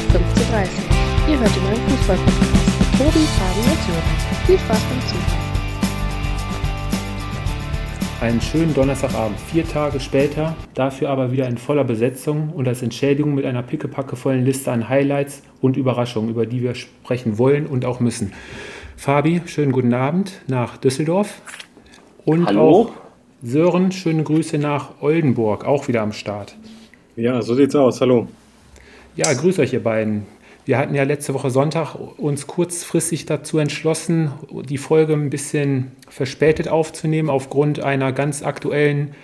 für 15.30 Ihr hört immer einen Fußball-Podcast mit Tobi, Fabi und Sören. Viel Spaß beim Zuhören. Einen schönen Donnerstagabend, vier Tage später, dafür aber wieder in voller Besetzung und als Entschädigung mit einer pickepackevollen Liste an Highlights und Überraschungen, über die wir sprechen wollen und auch müssen. Fabi, schönen guten Abend nach Düsseldorf. Und Hallo. auch Sören, schöne Grüße nach Oldenburg, auch wieder am Start. Ja, so sieht's aus. Hallo. Ja, grüß euch ihr beiden. Wir hatten ja letzte Woche Sonntag uns kurzfristig dazu entschlossen, die Folge ein bisschen verspätet aufzunehmen, aufgrund einer ganz aktuellen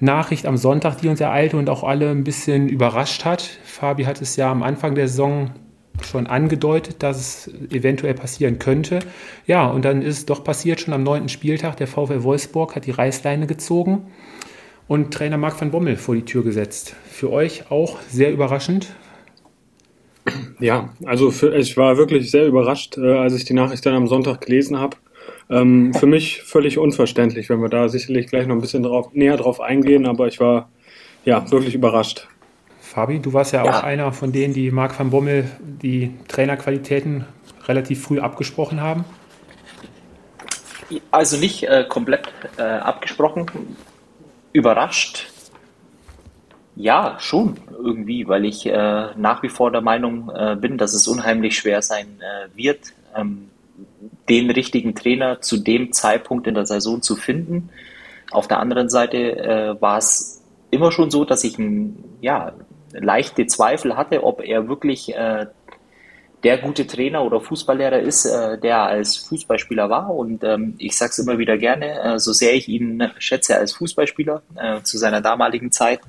Nachricht am Sonntag, die uns ereilte und auch alle ein bisschen überrascht hat. Fabi hat es ja am Anfang der Saison schon angedeutet, dass es eventuell passieren könnte. Ja, und dann ist es doch passiert, schon am neunten Spieltag. Der VfL Wolfsburg hat die Reißleine gezogen und Trainer Marc van Bommel vor die Tür gesetzt. Für euch auch sehr überraschend. Ja, also für, ich war wirklich sehr überrascht, äh, als ich die Nachricht dann am Sonntag gelesen habe. Ähm, für mich völlig unverständlich, wenn wir da sicherlich gleich noch ein bisschen drauf, näher drauf eingehen, aber ich war ja wirklich überrascht. Fabi, du warst ja, Ja. auch einer von denen, die Marc van Bommel die Trainerqualitäten relativ früh abgesprochen haben. Also nicht äh, komplett äh, abgesprochen, überrascht. Ja, schon irgendwie, weil ich äh, nach wie vor der Meinung äh, bin, dass es unheimlich schwer sein äh, wird, ähm, den richtigen Trainer zu dem Zeitpunkt in der Saison zu finden. Auf der anderen Seite äh, war es immer schon so, dass ich ein, ja, leichte Zweifel hatte, ob er wirklich äh, der gute Trainer oder Fußballlehrer ist, äh, der er als Fußballspieler war. Und ähm, ich sage es immer wieder gerne, so sehr ich ihn schätze als Fußballspieler zu seiner damaligen Zeit.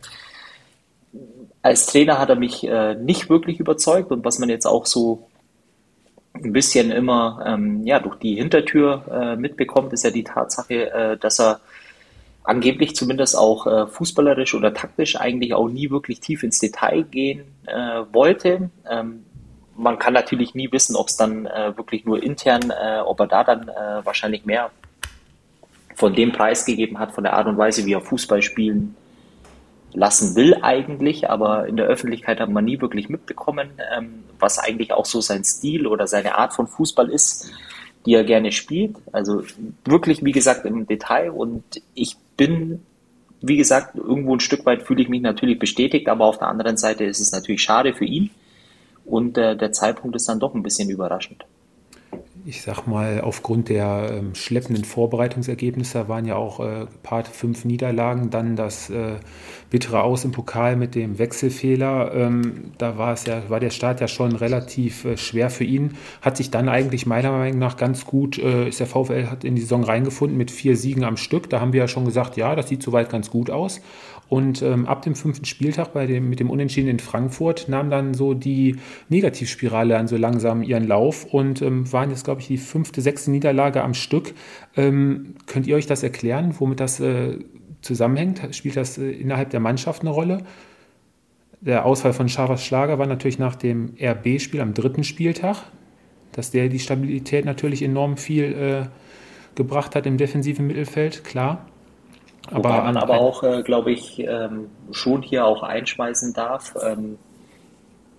Als Trainer hat er mich äh, nicht wirklich überzeugt und was man jetzt auch so ein bisschen immer ähm, ja, durch die Hintertür äh, mitbekommt, ist ja die Tatsache, äh, dass er angeblich zumindest auch äh, fußballerisch oder taktisch eigentlich auch nie wirklich tief ins Detail gehen äh, wollte. Ähm, man kann natürlich nie wissen, ob es dann äh, wirklich nur intern, ob er da dann wahrscheinlich mehr von dem Preis gegeben hat, von der Art und Weise, wie er Fußball spielen lassen will eigentlich, aber in der Öffentlichkeit hat man nie wirklich mitbekommen, ähm, was eigentlich auch so sein Stil oder seine Art von Fußball ist, die er gerne spielt. Also wirklich, wie gesagt, im Detail und ich bin, wie gesagt, irgendwo ein Stück weit fühle ich mich natürlich bestätigt, aber auf der anderen Seite ist es natürlich schade für ihn und äh, der Zeitpunkt ist dann doch ein bisschen überraschend. Ich sag mal, aufgrund der ähm, schleppenden Vorbereitungsergebnisse waren ja auch äh, gepaart fünf Niederlagen, dann das äh, bittere Aus im Pokal mit dem Wechselfehler. Ähm, da war es ja, war der Start ja schon relativ äh, schwer für ihn. Hat sich dann eigentlich meiner Meinung nach ganz gut, äh, ist der VfL hat in die Saison reingefunden mit vier Siegen am Stück. Da haben wir ja schon gesagt, ja, das sieht soweit ganz gut aus. Und ähm, ab dem fünften Spieltag bei dem, mit dem Unentschieden in Frankfurt nahm dann so die Negativspirale dann so langsam ihren Lauf und ähm, waren jetzt, glaube ich, die fünfte, sechste Niederlage am Stück. Ähm, könnt ihr euch das erklären, womit das äh, zusammenhängt? Spielt das äh, innerhalb der Mannschaft eine Rolle? Der Ausfall von Schavas Schlager war natürlich nach dem RB-Spiel am dritten Spieltag, dass der die Stabilität natürlich enorm viel äh, gebracht hat im defensiven Mittelfeld, klar. Wobei man aber auch, äh, glaube ich, ähm, schon hier auch einschmeißen darf, ähm,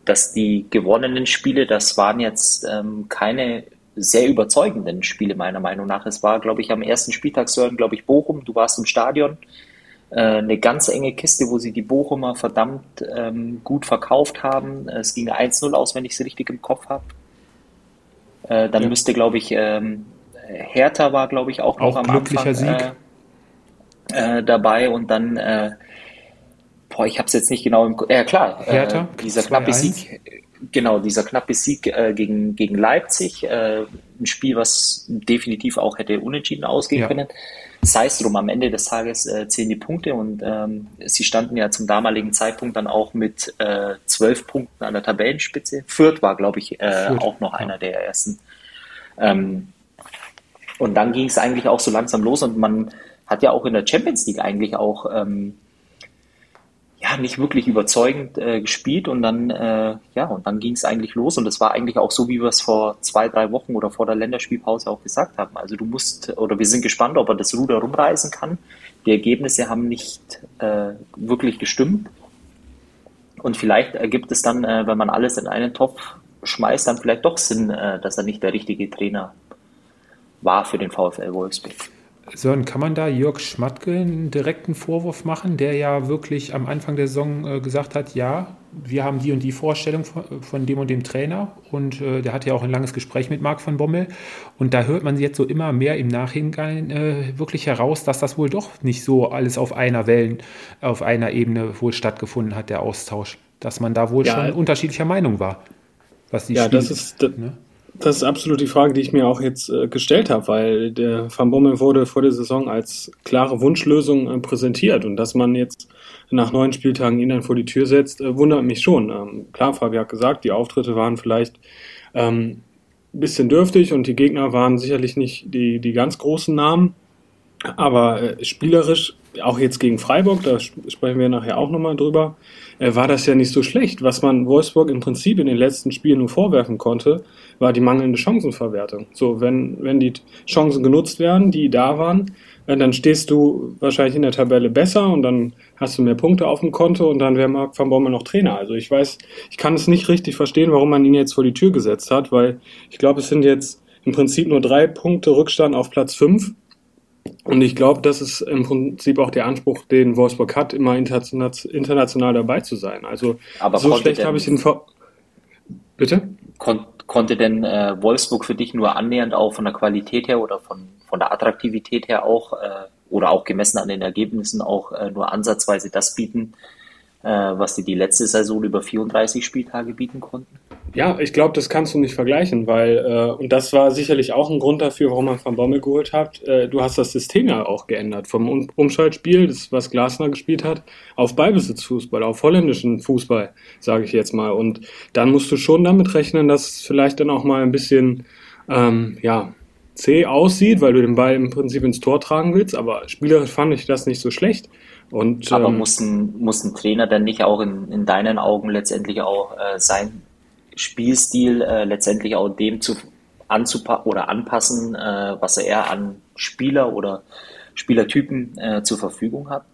dass die gewonnenen Spiele, das waren jetzt ähm, keine sehr überzeugenden Spiele meiner Meinung nach. Es war, glaube ich, am ersten Spieltag, Sören, glaube ich, Bochum, du warst im Stadion, äh, eine ganz enge Kiste, wo sie die Bochumer verdammt ähm, gut verkauft haben. Es ging 1-0 aus, wenn ich es richtig im Kopf habe. Äh, dann Ja. müsste, glaube ich, ähm, Hertha war, glaube ich, auch noch Auch am glücklicher Anfang, Sieg. Äh, dabei und dann, äh, boah, ich habe es jetzt nicht genau im, ja klar, Hertha, äh, dieser knappe 2-1. Sieg, genau, dieser knappe Sieg äh, gegen, gegen Leipzig, äh, ein Spiel, was definitiv auch hätte unentschieden ausgehen Ja. können. Sei es drum, am Ende des Tages äh, zählen die Punkte und ähm, sie standen ja zum damaligen Zeitpunkt dann auch mit äh, zwölf Punkten an der Tabellenspitze. Fürth war, glaube ich, äh, auch noch einer der ersten. Ähm, und dann ging es eigentlich auch so langsam los und man hat ja auch in der Champions League eigentlich auch ähm, ja nicht wirklich überzeugend äh, gespielt und dann äh, ja und dann ging es eigentlich los und es war eigentlich auch so, wie wir es vor zwei drei Wochen oder vor der Länderspielpause auch gesagt haben. Also du musst oder wir sind gespannt, ob er das Ruder rumreißen kann. Die Ergebnisse haben nicht äh, wirklich gestimmt Und vielleicht ergibt es dann, äh, wenn man alles in einen Topf schmeißt, dann vielleicht doch Sinn, äh, dass er nicht der richtige Trainer war für den VfL Wolfsburg. Sören, kann man da Jörg Schmatke einen direkten Vorwurf machen, der ja wirklich am Anfang der Saison äh, gesagt hat, ja, wir haben die und die Vorstellung von, von dem und dem Trainer und äh, der hatte ja auch ein langes Gespräch mit Marc von Bommel und da hört man jetzt so immer mehr im Nachhinein äh, wirklich heraus, dass das wohl doch nicht so alles auf einer Wellen, auf einer Ebene wohl stattgefunden hat, der Austausch, dass man da wohl ja, schon unterschiedlicher Meinung war. Was die ja, Spiele, das ist, ne? Das ist absolut die Frage, die ich mir auch jetzt äh, gestellt habe, weil der Van Bommel wurde vor der Saison als klare Wunschlösung äh, präsentiert und dass man jetzt nach neun Spieltagen ihn dann vor die Tür setzt, äh, wundert mich schon. Ähm, klar, Fabi hat gesagt, die Auftritte waren vielleicht ähm, ein bisschen dürftig und die Gegner waren sicherlich nicht die, die ganz großen Namen, aber äh, spielerisch, auch jetzt gegen Freiburg, da sprechen wir nachher auch nochmal drüber, äh, war das ja nicht so schlecht. Was man Wolfsburg im Prinzip in den letzten Spielen nur vorwerfen konnte, war die mangelnde Chancenverwertung. So, wenn, wenn die Chancen genutzt werden, die da waren, äh, dann stehst du wahrscheinlich in der Tabelle besser und dann hast du mehr Punkte auf dem Konto und dann wäre Marc van Bommel noch Trainer. Also ich weiß, ich kann es nicht richtig verstehen, warum man ihn jetzt vor die Tür gesetzt hat, weil ich glaube, es sind jetzt im Prinzip nur drei Punkte Rückstand auf Platz fünf und ich glaube, das ist im Prinzip auch der Anspruch, den Wolfsburg hat, immer international dabei zu sein. Also Aber so schlecht habe ich den Vor Bitte? Kon konnte denn äh, Wolfsburg für dich nur annähernd auch von der Qualität her oder von, von der Attraktivität her auch äh, oder auch gemessen an den Ergebnissen auch äh, nur ansatzweise das bieten, äh, was die die letzte Saison über 34 Spieltage bieten konnten? Ja, ich glaube, das kannst du nicht vergleichen, weil, äh, und das war sicherlich auch ein Grund dafür, warum man Van Bommel geholt hat, äh, du hast das System ja auch geändert. Vom um Umschaltspiel, das was Glasner gespielt hat, auf Ballbesitzfußball, auf holländischen Fußball, sage ich jetzt mal. Und dann musst du schon damit rechnen, dass es vielleicht dann auch mal ein bisschen, ähm, ja, zäh aussieht, weil du den Ball im Prinzip ins Tor tragen willst, aber spielerisch fand ich das nicht so schlecht. Und, aber ähm, muss, ein, muss ein Trainer dann nicht auch in, in deinen Augen letztendlich auch äh, sein Spielstil äh, letztendlich auch dem zu anzupassen oder anpassen, äh, was er an Spieler oder Spielertypen äh, zur Verfügung hat.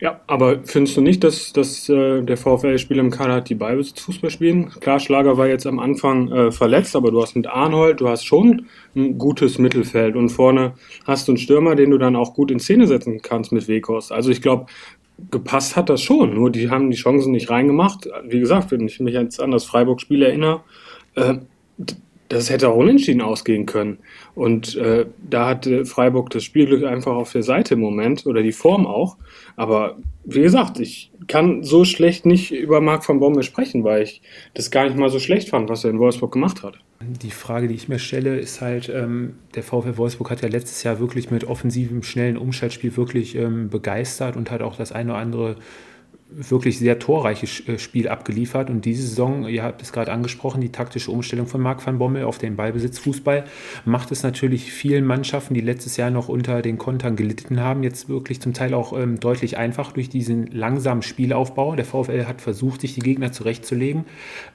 Ja, aber findest du nicht, dass, dass äh, der VfL-Spieler im Kader hat, die Ballbesitzfußball spielen? Klar, Schlager war jetzt am Anfang äh, verletzt, aber du hast mit Arnold, du hast schon ein gutes Mittelfeld und vorne hast du einen Stürmer, den du dann auch gut in Szene setzen kannst mit Wekos. Also ich glaube, gepasst hat das schon, nur die haben die Chancen nicht reingemacht. Wie gesagt, wenn ich mich jetzt an das Freiburg-Spiel erinnere, äh, das hätte auch unentschieden ausgehen können. Und äh, da hatte Freiburg das Spielglück einfach auf der Seite im Moment oder die Form auch. Aber wie gesagt, ich kann so schlecht nicht über Marc van Bommel sprechen, weil ich das gar nicht mal so schlecht fand, was er in Wolfsburg gemacht hat. Die Frage, die ich mir stelle, ist halt, ähm, der VfL Wolfsburg hat ja letztes Jahr wirklich mit offensivem, schnellen Umschaltspiel wirklich ähm, begeistert und hat auch das eine oder andere wirklich sehr torreiches äh, Spiel abgeliefert. Und diese Saison, ihr habt es gerade angesprochen, die taktische Umstellung von Marc van Bommel auf den Ballbesitzfußball macht es natürlich vielen Mannschaften, die letztes Jahr noch unter den Kontern gelitten haben, jetzt wirklich zum Teil auch ähm, deutlich einfach durch diesen langsamen Spielaufbau. Der VfL hat versucht, sich die Gegner zurechtzulegen,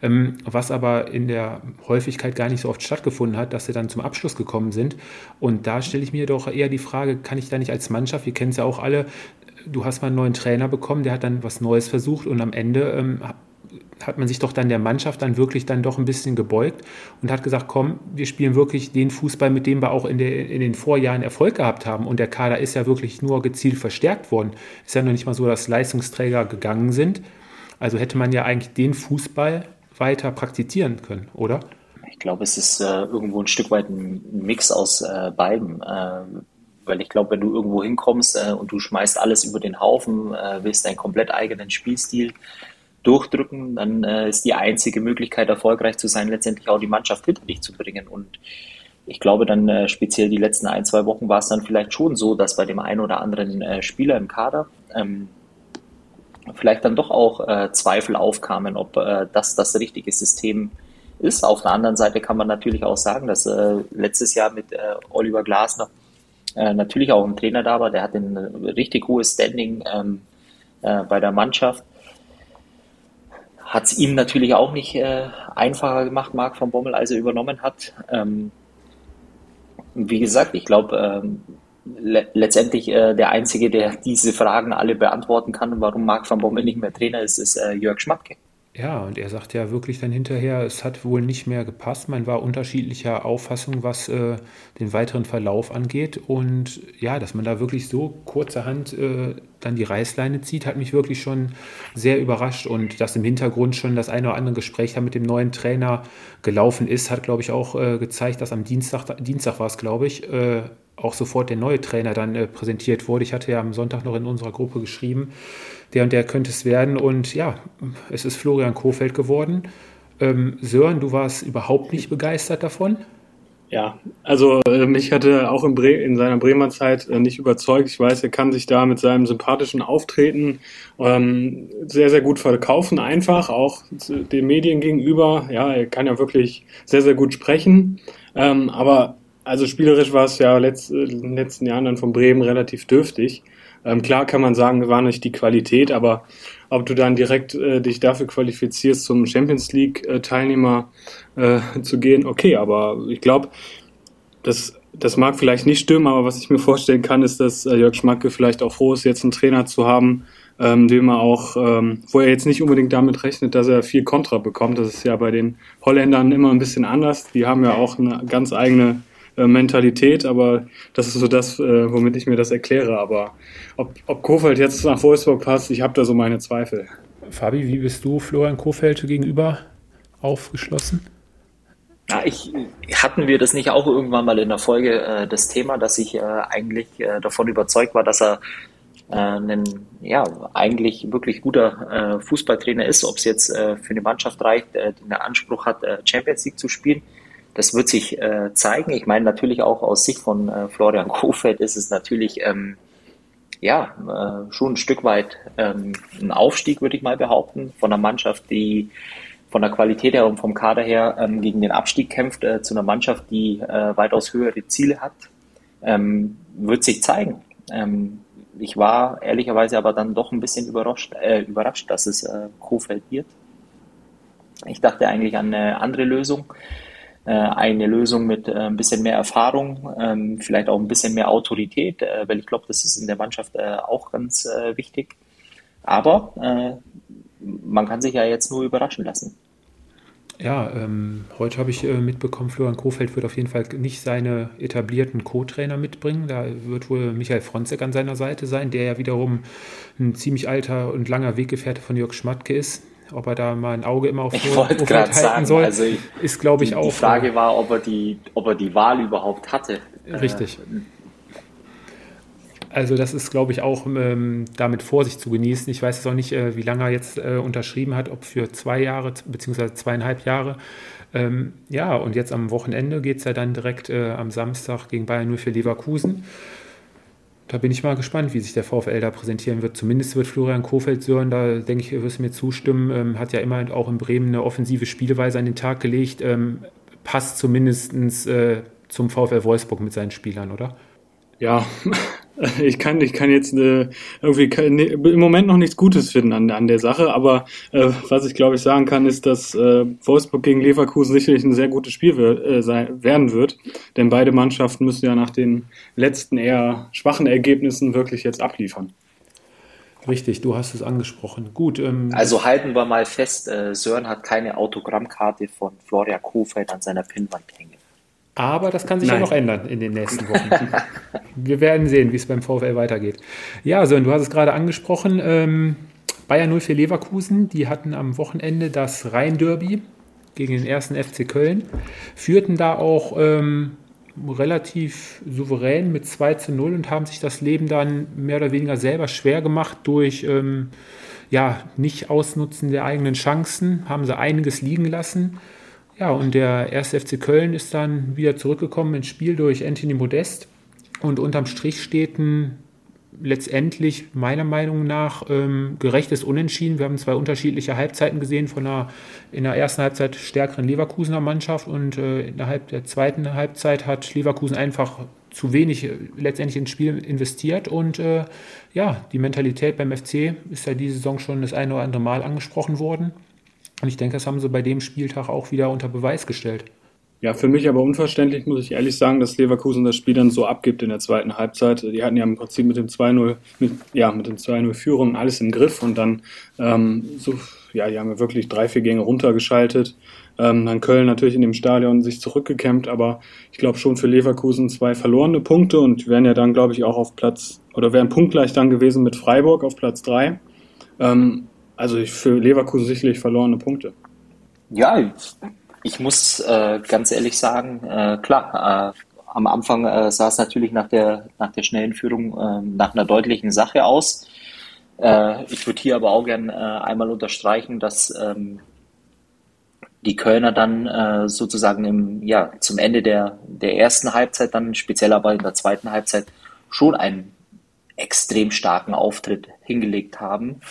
ähm, was aber in der Häufigkeit gar nicht so oft stattgefunden hat, dass sie dann zum Abschluss gekommen sind. Und da stelle ich mir doch eher die Frage, kann ich da nicht als Mannschaft, wir kennen es ja auch alle, du hast mal einen neuen Trainer bekommen, der hat dann was Neues versucht und am Ende ähm, hat man sich doch dann der Mannschaft dann wirklich dann doch ein bisschen gebeugt und hat gesagt, komm, wir spielen wirklich den Fußball, mit dem wir auch in, der, in den Vorjahren Erfolg gehabt haben. Und der Kader ist ja wirklich nur gezielt verstärkt worden. Ist ja noch nicht mal so, dass Leistungsträger gegangen sind. Also hätte man ja eigentlich den Fußball weiter praktizieren können, oder? Ich glaube, es ist äh, irgendwo ein Stück weit ein Mix aus äh, beiden. Äh, weil ich glaube, wenn du irgendwo hinkommst äh, und du schmeißt alles über den Haufen, äh, willst deinen komplett eigenen Spielstil durchdrücken, dann äh, ist die einzige Möglichkeit, erfolgreich zu sein, letztendlich auch die Mannschaft hinter dich zu bringen. Und ich glaube dann äh, speziell die letzten ein, zwei Wochen war es dann vielleicht schon so, dass bei dem einen oder anderen äh, Spieler im Kader ähm, vielleicht dann doch auch äh, Zweifel aufkamen, ob das das richtige System ist. Auf der anderen Seite kann man natürlich auch sagen, dass äh, letztes Jahr mit äh, Oliver Glasner äh, natürlich auch ein Trainer da war, der hat ein richtig hohes Standing ähm, äh, bei der Mannschaft. Hat es ihm natürlich auch nicht äh, einfacher gemacht, Marc von Bommel, als er übernommen hat. Ähm, wie gesagt, ich glaube, ähm, le letztendlich äh, der Einzige, der diese Fragen alle beantworten kann, warum Marc van Bommel nicht mehr Trainer ist, ist äh, Jörg Schmatke. Ja, und er sagt ja wirklich dann hinterher, es hat wohl nicht mehr gepasst. Man war unterschiedlicher Auffassung, was äh, den weiteren Verlauf angeht. Und ja, dass man da wirklich so kurzerhand äh, dann die Reißleine zieht, hat mich wirklich schon sehr überrascht. Und dass im Hintergrund schon das eine oder andere Gespräch mit dem neuen Trainer gelaufen ist, hat, glaube ich, auch äh, gezeigt, dass am Dienstag, Dienstag war es, glaube ich, äh, auch sofort der neue Trainer dann äh, präsentiert wurde. Ich hatte ja am Sonntag noch in unserer Gruppe geschrieben, der und der könnte es werden. Und ja, es ist Florian Kofeld geworden. Ähm, Sören, du warst überhaupt nicht begeistert davon? Ja, also äh, mich hatte auch in, Bre in seiner Bremer Zeit äh, nicht überzeugt. Ich weiß, er kann sich da mit seinem sympathischen Auftreten ähm, sehr, sehr gut verkaufen, einfach auch den Medien gegenüber. Ja, er kann ja wirklich sehr, sehr gut sprechen. Ähm, aber also spielerisch war es ja letzt, in den letzten Jahren dann von Bremen relativ dürftig. Ähm, klar kann man sagen, war nicht die Qualität, aber ob du dann direkt äh, dich dafür qualifizierst, zum Champions League-Teilnehmer äh, zu gehen, okay, aber ich glaube, das, das mag vielleicht nicht stimmen, aber was ich mir vorstellen kann, ist, dass äh, Jörg Schmacke vielleicht auch froh ist, jetzt einen Trainer zu haben, ähm, dem er auch, ähm, wo er jetzt nicht unbedingt damit rechnet, dass er viel Kontra bekommt. Das ist ja bei den Holländern immer ein bisschen anders. Die haben ja auch eine ganz eigene äh, Mentalität, aber das ist so das, äh, womit ich mir das erkläre. Aber ob, ob Kofeld jetzt nach Wolfsburg passt, ich habe da so meine Zweifel. Fabi, wie bist du Florian Kofeld gegenüber aufgeschlossen? Ja, ich, hatten wir das nicht auch irgendwann mal in der Folge äh, das Thema, dass ich äh, eigentlich äh, davon überzeugt war, dass er äh, ein ja eigentlich wirklich guter äh, Fußballtrainer ist, ob es jetzt äh, für eine Mannschaft reicht, äh, die den Anspruch hat, äh, Champions League zu spielen. Das wird sich äh, zeigen. Ich meine natürlich auch aus Sicht von äh, Florian Kofeld ist es natürlich ähm, ja äh, schon ein Stück weit ähm, ein Aufstieg, würde ich mal behaupten, von einer Mannschaft, die von der Qualität her und vom Kader her ähm, gegen den Abstieg kämpft, äh, zu einer Mannschaft, die äh, weitaus höhere Ziele hat, ähm, wird sich zeigen. Ähm, ich war ehrlicherweise aber dann doch ein bisschen überrascht, äh, überrascht dass es äh, Kofeld wird. Ich dachte eigentlich an eine andere Lösung. Äh, eine Lösung mit äh, ein bisschen mehr Erfahrung, ähm, vielleicht auch ein bisschen mehr Autorität, äh, weil ich glaube, das ist in der Mannschaft auch ganz wichtig. Aber man kann sich ja jetzt nur überraschen lassen. Ja, ähm, heute habe ich äh, mitbekommen, Florian Kofeld wird auf jeden Fall nicht seine etablierten Co-Trainer mitbringen. Da wird wohl Michael Fronzek an seiner Seite sein, der ja wiederum ein ziemlich alter und langer Weggefährte von Jörg Schmatke ist ob er da mal ein Auge immer auf ich wollte gerade sagen, soll, also ich, ist glaube ich die, auch. Die Frage war, ob er die, ob er die Wahl überhaupt hatte. Richtig. Also das ist, glaube ich, auch ähm, damit Vorsicht zu genießen. Ich weiß jetzt auch nicht, äh, wie lange er jetzt äh, unterschrieben hat, ob für zwei Jahre beziehungsweise zweieinhalb Jahre. Ähm, ja, und jetzt am Wochenende geht es ja dann direkt äh, am Samstag gegen Bayern nur für Leverkusen da bin ich mal gespannt, wie sich der VfL da präsentieren wird. Zumindest wird Florian Kofeld Sören, da denke ich, wirst du mir zustimmen, ähm, hat ja immer auch in Bremen eine offensive Spielweise an den Tag gelegt. Ähm, passt zumindest äh, zum VfL Wolfsburg mit seinen Spielern, oder? Ja, ich kann, ich kann jetzt äh, irgendwie kann, ne, im Moment noch nichts Gutes finden an, an der Sache, aber äh, was ich glaube ich sagen kann, ist, dass äh, Wolfsburg gegen Leverkusen sicherlich ein sehr gutes Spiel wird, äh, sein, werden wird, denn beide Mannschaften müssen ja nach den letzten eher schwachen Ergebnissen wirklich jetzt abliefern. Richtig, du hast es angesprochen. Gut. Ähm, also halten wir mal fest, äh, Sören hat keine Autogrammkarte von Florian Kofeld an seiner Pinnwand hängen. Aber das kann sich Nein. ja noch ändern in den nächsten Wochen. Wir werden sehen, wie es beim VfL weitergeht. Ja, Sören, du hast es gerade angesprochen. Ähm, Bayern 04 Leverkusen, die hatten am Wochenende das Rhein-Derby gegen den ersten FC Köln, führten da auch ähm, relativ souverän mit 2 zu 0 und haben sich das Leben dann mehr oder weniger selber schwer gemacht durch ähm, ja, Nicht-Ausnutzen der eigenen Chancen, haben sie einiges liegen lassen. Ja, und der erste FC Köln ist dann wieder zurückgekommen ins Spiel durch Anthony Modest. Und unterm Strich steht ein letztendlich meiner Meinung nach ähm, gerechtes Unentschieden. Wir haben zwei unterschiedliche Halbzeiten gesehen von einer in der ersten Halbzeit stärkeren Leverkusener Mannschaft und äh, innerhalb der zweiten Halbzeit hat Leverkusen einfach zu wenig äh, letztendlich ins Spiel investiert und äh, ja, die Mentalität beim FC ist ja diese Saison schon das eine oder andere Mal angesprochen worden. Und ich denke, das haben sie bei dem Spieltag auch wieder unter Beweis gestellt. Ja, für mich aber unverständlich, muss ich ehrlich sagen, dass Leverkusen das Spiel dann so abgibt in der zweiten Halbzeit. Die hatten ja im Prinzip mit dem 2-0, mit, ja, mit dem 2-0 Führung alles im Griff und dann, ähm, so, ja, die haben ja wirklich drei, vier Gänge runtergeschaltet. Ähm, dann Köln natürlich in dem Stadion sich zurückgekämpft, aber ich glaube schon für Leverkusen zwei verlorene Punkte und wären ja dann, glaube ich, auch auf Platz, oder wären punktgleich dann gewesen mit Freiburg auf Platz drei. Ähm, also für Leverkusen sicherlich verlorene Punkte. Ja, ich muss äh, ganz ehrlich sagen, äh, klar, äh, am Anfang äh, sah es natürlich nach der, nach der schnellen Führung äh, nach einer deutlichen Sache aus. Äh, ich würde hier aber auch gern äh, einmal unterstreichen, dass ähm, die Kölner dann sozusagen im, ja, zum Ende der, der ersten Halbzeit, dann speziell aber in der zweiten Halbzeit, schon einen extrem starken Auftritt hingelegt haben.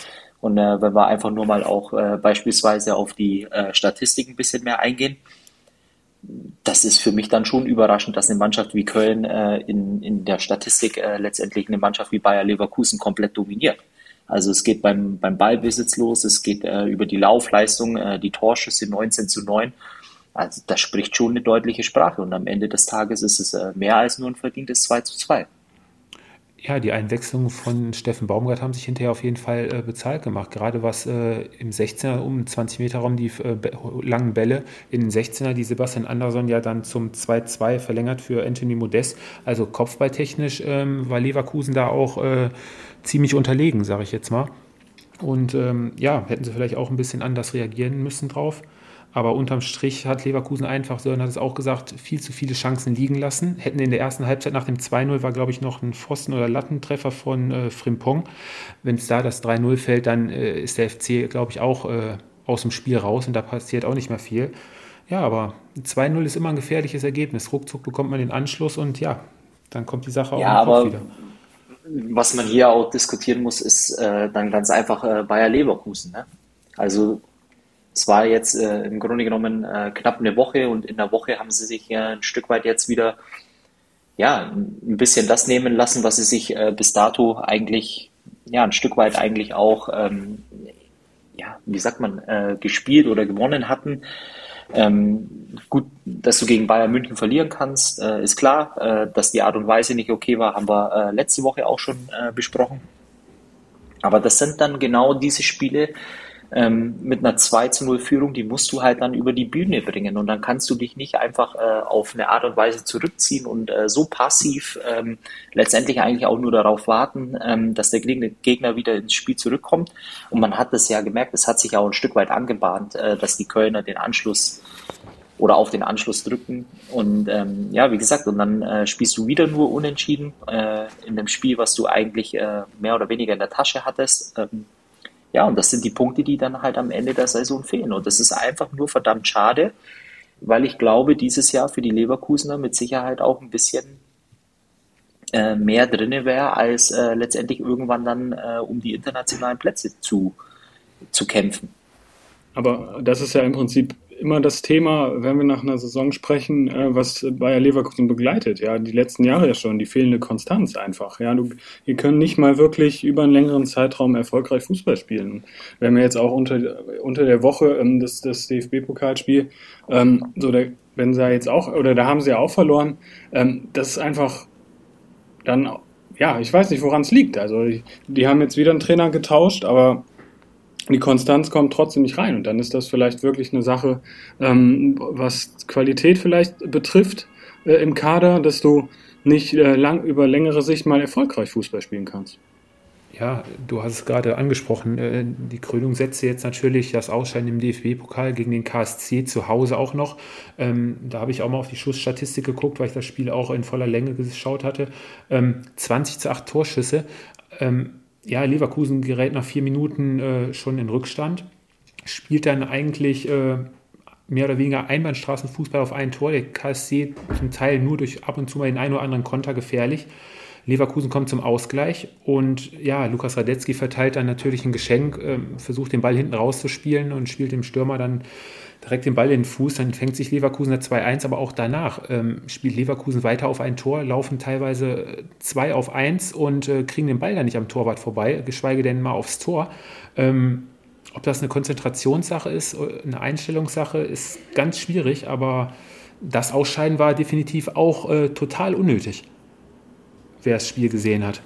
Und äh, wenn wir einfach nur mal auch äh, beispielsweise auf die äh, Statistik ein bisschen mehr eingehen, das ist für mich dann schon überraschend, dass eine Mannschaft wie Köln äh, in, in der Statistik äh, letztendlich eine Mannschaft wie Bayer Leverkusen komplett dominiert. Also es geht beim, beim Ballbesitz los, es geht äh, über die Laufleistung, die Torschüsse 19 zu 9. Also das spricht schon eine deutliche Sprache und am Ende des Tages ist es mehr als nur ein verdientes 2 zu 2 ja, die Einwechslungen von Steffen Baumgart haben sich hinterher auf jeden Fall äh, bezahlt gemacht. Gerade was äh, im 16er um 20 Meter Raum die äh, langen Bälle in den 16er, die Sebastian Andersson ja dann zum 2-2 verlängert für Anthony Modest. Also kopfballtechnisch ähm, war Leverkusen da auch äh, ziemlich unterlegen, sage ich jetzt mal. Und ähm, ja, hätten sie vielleicht auch ein bisschen anders reagieren müssen drauf. Aber unterm Strich hat Leverkusen einfach, Sören hat es auch gesagt, viel zu viele Chancen liegen lassen. Hätten in der ersten Halbzeit nach dem 2-0 war, glaube ich, noch ein Pfosten- oder Lattentreffer von äh, Frimpong. Wenn es da das 3-0 fällt, dann äh, ist der FC, glaube ich, auch äh, aus dem Spiel raus und da passiert auch nicht mehr viel. Ja, aber 2-0 ist immer ein gefährliches Ergebnis. Ruckzuck bekommt man den Anschluss und ja, dann kommt die Sache auch ja, aber wieder. Was man hier auch diskutieren muss, ist äh, dann ganz einfach äh, Bayer Leverkusen. Ne? Also es war jetzt äh, im Grunde genommen äh, knapp eine Woche und in der Woche haben sie sich ja ein Stück weit jetzt wieder ja, ein bisschen das nehmen lassen, was sie sich äh, bis dato eigentlich, ja, ein Stück weit eigentlich auch, ähm, ja, wie sagt man, äh, gespielt oder gewonnen hatten. Ähm, gut, dass du gegen Bayern München verlieren kannst, äh, ist klar. Äh, dass die Art und Weise nicht okay war, haben wir äh, letzte Woche auch schon äh, besprochen. Aber das sind dann genau diese Spiele, ähm, mit einer 2 zu 0 Führung, die musst du halt dann über die Bühne bringen. Und dann kannst du dich nicht einfach äh, auf eine Art und Weise zurückziehen und äh, so passiv ähm, letztendlich eigentlich auch nur darauf warten, ähm, dass der Gegner wieder ins Spiel zurückkommt. Und man hat das ja gemerkt, es hat sich auch ein Stück weit angebahnt, äh, dass die Kölner den Anschluss oder auf den Anschluss drücken. Und ähm, ja, wie gesagt, und dann äh, spielst du wieder nur unentschieden äh, in dem Spiel, was du eigentlich äh, mehr oder weniger in der Tasche hattest. Ähm, ja, und das sind die Punkte, die dann halt am Ende der Saison fehlen. Und das ist einfach nur verdammt schade, weil ich glaube, dieses Jahr für die Leverkusener mit Sicherheit auch ein bisschen äh, mehr drinne wäre, als äh, letztendlich irgendwann dann äh, um die internationalen Plätze zu, zu kämpfen. Aber das ist ja im Prinzip immer das Thema, wenn wir nach einer Saison sprechen, äh, was Bayer Leverkusen begleitet. Ja, die letzten Jahre ja schon, die fehlende Konstanz einfach. Ja, du, wir können nicht mal wirklich über einen längeren Zeitraum erfolgreich Fußball spielen. Wenn wir jetzt auch unter, unter der Woche ähm, das, das DFB-Pokalspiel, ähm, so der, wenn sie jetzt auch, oder da haben sie ja auch verloren, ähm, das ist einfach dann, ja, ich weiß nicht, woran es liegt. Also, die, die haben jetzt wieder einen Trainer getauscht, aber die Konstanz kommt trotzdem nicht rein. Und dann ist das vielleicht wirklich eine Sache, ähm, was Qualität vielleicht betrifft äh, im Kader, dass du nicht äh, lang, über längere Sicht mal erfolgreich Fußball spielen kannst. Ja, du hast es gerade angesprochen. Äh, die Krönung setzte jetzt natürlich das Ausscheiden im DFB-Pokal gegen den KSC zu Hause auch noch. Ähm, da habe ich auch mal auf die Schussstatistik geguckt, weil ich das Spiel auch in voller Länge geschaut hatte. Ähm, 20 zu 8 Torschüsse. Ähm, ja, Leverkusen gerät nach vier Minuten äh, schon in Rückstand, spielt dann eigentlich äh, mehr oder weniger Einbahnstraßenfußball auf ein Tor. Der KSC zum Teil nur durch ab und zu mal den einen oder anderen Konter gefährlich. Leverkusen kommt zum Ausgleich und ja, Lukas Radetzky verteilt dann natürlich ein Geschenk, äh, versucht den Ball hinten rauszuspielen und spielt dem Stürmer dann direkt den Ball in den Fuß, dann fängt sich Leverkusen der 2-1, aber auch danach ähm, spielt Leverkusen weiter auf ein Tor, laufen teilweise 2 auf 1 und äh, kriegen den Ball dann nicht am Torwart vorbei, geschweige denn mal aufs Tor. Ähm, ob das eine Konzentrationssache ist, eine Einstellungssache, ist ganz schwierig, aber das Ausscheiden war definitiv auch äh, total unnötig, wer das Spiel gesehen hat.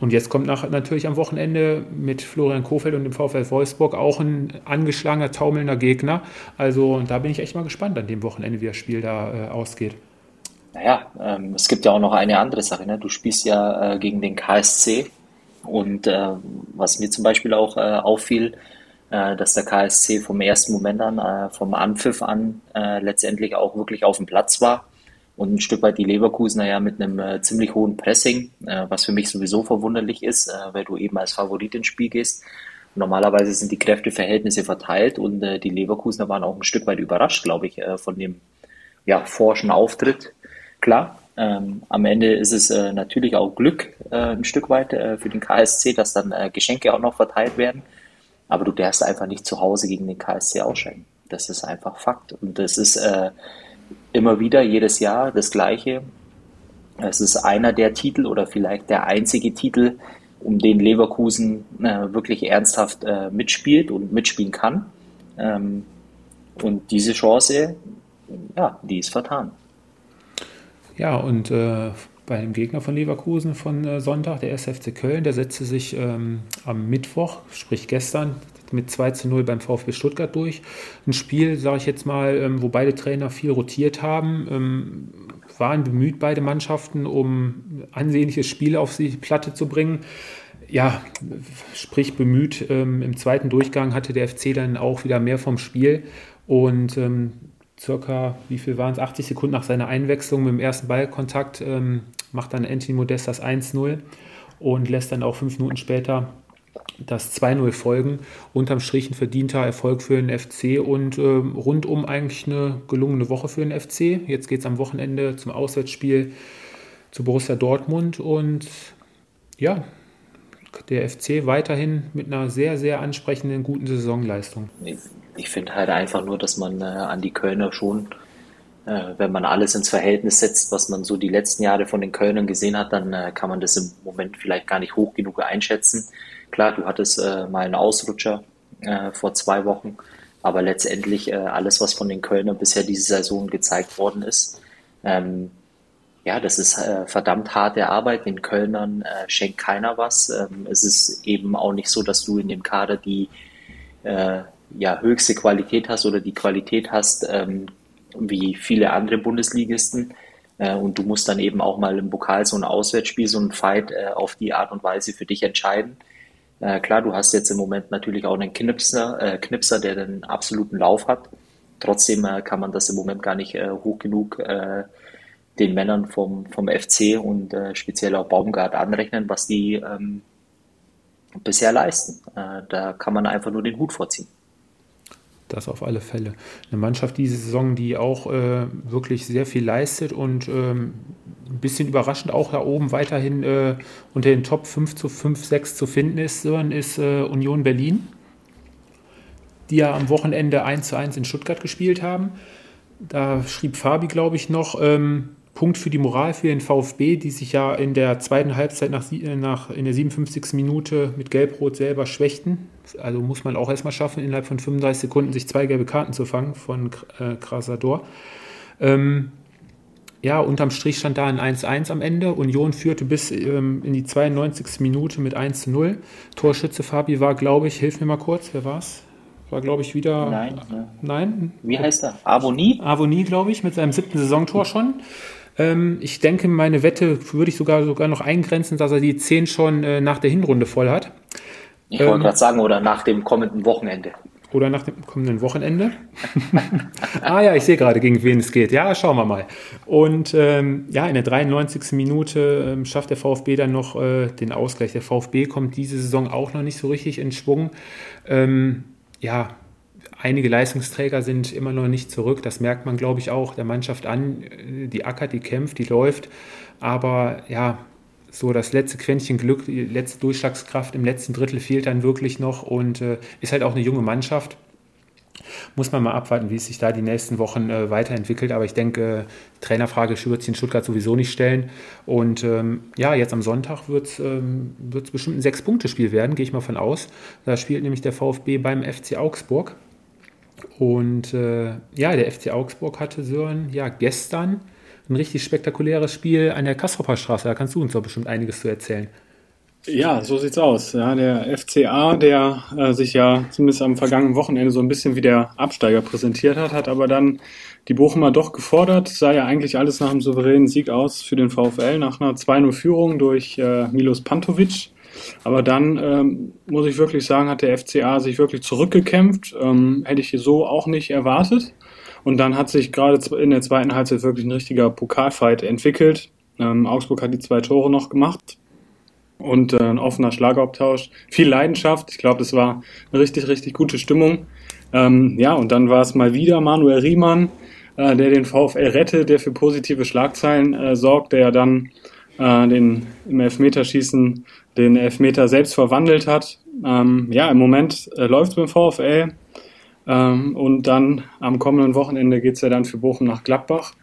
Und jetzt kommt nach, natürlich am Wochenende mit Florian Kofeld und dem VfL Wolfsburg auch ein angeschlagener, taumelnder Gegner. Also da bin ich echt mal gespannt an dem Wochenende, wie das Spiel da äh, ausgeht. Naja, ähm, es gibt ja auch noch eine andere Sache. Ne? Du spielst ja äh, gegen den KSC und äh, was mir zum Beispiel auch äh, auffiel, äh, dass der KSC vom ersten Moment an, äh, vom Anpfiff an letztendlich auch wirklich auf dem Platz war und ein Stück weit die Leverkusener ja mit einem äh, ziemlich hohen Pressing, äh, was für mich sowieso verwunderlich ist, äh, weil du eben als Favorit ins Spiel gehst. Normalerweise sind die Kräfteverhältnisse verteilt und äh, die Leverkusener waren auch ein Stück weit überrascht, glaube ich, äh, von dem ja, forschen Auftritt. Klar, ähm, am Ende ist es äh, natürlich auch Glück ein Stück weit für den KSC, dass dann Geschenke auch noch verteilt werden. Aber du darfst einfach nicht zu Hause gegen den KSC ausscheiden. Das ist einfach Fakt. Und das ist immer wieder, jedes Jahr das Gleiche. Es ist einer der Titel oder vielleicht der einzige Titel, um den Leverkusen äh, wirklich ernsthaft äh, mitspielt und mitspielen kann. Ähm, und diese Chance, ja, die ist vertan. Ja, und äh, bei dem Gegner von Leverkusen von äh, Sonntag, der SFC Köln, der setzte sich ähm, am Mittwoch, sprich gestern, mit 2 zu 0 beim VfB Stuttgart durch. Ein Spiel, sage ich jetzt mal, ähm, wo beide Trainer viel rotiert haben, ähm, waren bemüht, beide Mannschaften, um ansehnliches Spiel auf die Platte zu bringen. Ja, sprich bemüht. Ähm, Im zweiten Durchgang hatte der FC dann auch wieder mehr vom Spiel und circa, wie viel waren es, 80 Sekunden nach seiner Einwechslung mit dem ersten Ballkontakt macht dann Anthony Modest das 1-0 und lässt dann auch fünf Minuten später das 2-0 folgen. Unterm Strich ein verdienter Erfolg für den FC und äh, rundum eigentlich eine gelungene Woche für den FC. Jetzt geht es am Wochenende zum Auswärtsspiel zu Borussia Dortmund und ja, der FC weiterhin mit einer sehr, sehr ansprechenden, guten Saisonleistung. Ich, finde halt einfach nur, dass man äh, an die Kölner schon, äh, wenn man alles ins Verhältnis setzt, was man so die letzten Jahre von den Kölnern gesehen hat, dann äh, kann man das im Moment vielleicht gar nicht hoch genug einschätzen. Klar, du hattest äh, mal einen Ausrutscher äh, vor zwei Wochen, aber letztendlich äh, alles, was von den Kölnern bisher diese Saison gezeigt worden ist, ähm, ja, das ist äh, verdammt harte Arbeit. Den Kölnern äh, schenkt keiner was. Ähm, es ist eben auch nicht so, dass du in dem Kader die äh, ja, höchste Qualität hast oder die Qualität hast ähm, wie viele andere Bundesligisten. und du musst dann eben auch mal im Pokal so ein Auswärtsspiel, so ein Fight auf die Art und Weise für dich entscheiden. Äh, klar, du hast jetzt im Moment natürlich auch einen Knipser, äh, Knipser, der den absoluten Lauf hat. Trotzdem äh, kann man das im Moment gar nicht äh, hoch genug äh, den Männern vom, vom FC und äh, speziell auch Baumgart anrechnen, was die ähm, bisher leisten. da kann man einfach nur den Hut vorziehen. Das auf alle Fälle. Eine Mannschaft diese Saison, die auch äh, wirklich sehr viel leistet und ähm, ein bisschen überraschend auch da oben weiterhin äh, unter den Top 5 zu 5, 6 zu finden ist, ist äh, Union Berlin, die ja am Wochenende 1 zu 1 in Stuttgart gespielt haben. Da schrieb Fabi, glaube ich, noch, ähm, Punkt für die Moral für den VfB, die sich ja in der zweiten Halbzeit nach, äh, nach in der 57. Minute mit Gelb-Rot selber schwächten. Also muss man auch erstmal schaffen, innerhalb von 35 Sekunden sich zwei gelbe Karten zu fangen von äh, Krasador. Ähm, ja, unterm Strich stand da ein 1-1 am Ende. Union führte bis ähm, in die 92. Minute mit 1 0. Torschütze Fabi war, glaube ich, hilf mir mal kurz, wer war es? War, glaube ich, wieder. Nein. Ne. Nein? Wie heißt er? Avonie? Avonie, glaube ich, mit seinem siebten Saisontor schon. Ähm, ich denke, meine Wette würde ich sogar, sogar noch eingrenzen, dass er die 10 schon äh, nach der Hinrunde voll hat. Ich wollte ähm, gerade sagen, oder nach dem kommenden Wochenende. Oder nach dem kommenden Wochenende. ah ja, ich sehe gerade, gegen wen es geht. Ja, schauen wir mal. Und ähm, ja, in der 93. Minute ähm, schafft der VfB dann noch äh, den Ausgleich. Der VfB kommt diese Saison auch noch nicht so richtig in Schwung. Ähm, ja, einige Leistungsträger sind immer noch nicht zurück. Das merkt man, glaube ich, auch der Mannschaft an. Die ackert, die kämpft, die läuft. Aber ja, so das letzte Quäntchen Glück, die letzte Durchschlagskraft im letzten Drittel fehlt dann wirklich noch und äh, ist halt auch eine junge Mannschaft. Muss man mal abwarten, wie es sich da die nächsten Wochen äh, weiterentwickelt. Aber ich denke, Trainerfrage wird sich in Stuttgart sowieso nicht stellen. Und ähm, ja, jetzt am Sonntag wird es ähm, bestimmt ein Sechs-Punkte-Spiel werden, gehe ich mal von aus. Da spielt nämlich der VfB beim FC Augsburg. Und äh, ja, der FC Augsburg hatte Sören ja gestern ein richtig spektakuläres Spiel an der Kastropper Straße. Da kannst du uns doch bestimmt einiges zu erzählen. Ja, so sieht's aus. Ja, der FCA, der äh, sich ja zumindest am vergangenen Wochenende so ein bisschen wie der Absteiger präsentiert hat, hat aber dann die Bochumer doch gefordert. Sah ja eigentlich alles nach einem souveränen Sieg aus für den VfL, nach einer 2-0-Führung durch äh, Milos Pantovic. Aber dann ähm, muss ich wirklich sagen, hat der FCA sich wirklich zurückgekämpft. Ähm, hätte ich so auch nicht erwartet. Und dann hat sich gerade in der zweiten Halbzeit wirklich ein richtiger Pokalfight entwickelt. Ähm, Augsburg hat die zwei Tore noch gemacht und äh, ein offener Schlagabtausch. Viel Leidenschaft. Ich glaube, das war eine richtig, richtig gute Stimmung. Ähm, ja, und dann war es mal wieder Manuel Riemann, äh, der den VfL rettet, der für positive Schlagzeilen äh, sorgt, der dann äh, den im Elfmeterschießen den Elfmeter selbst verwandelt hat. Ähm, ja, im Moment äh, läuft es beim VfL. Ähm, und dann am kommenden Wochenende geht es ja dann für Bochum nach Gladbach,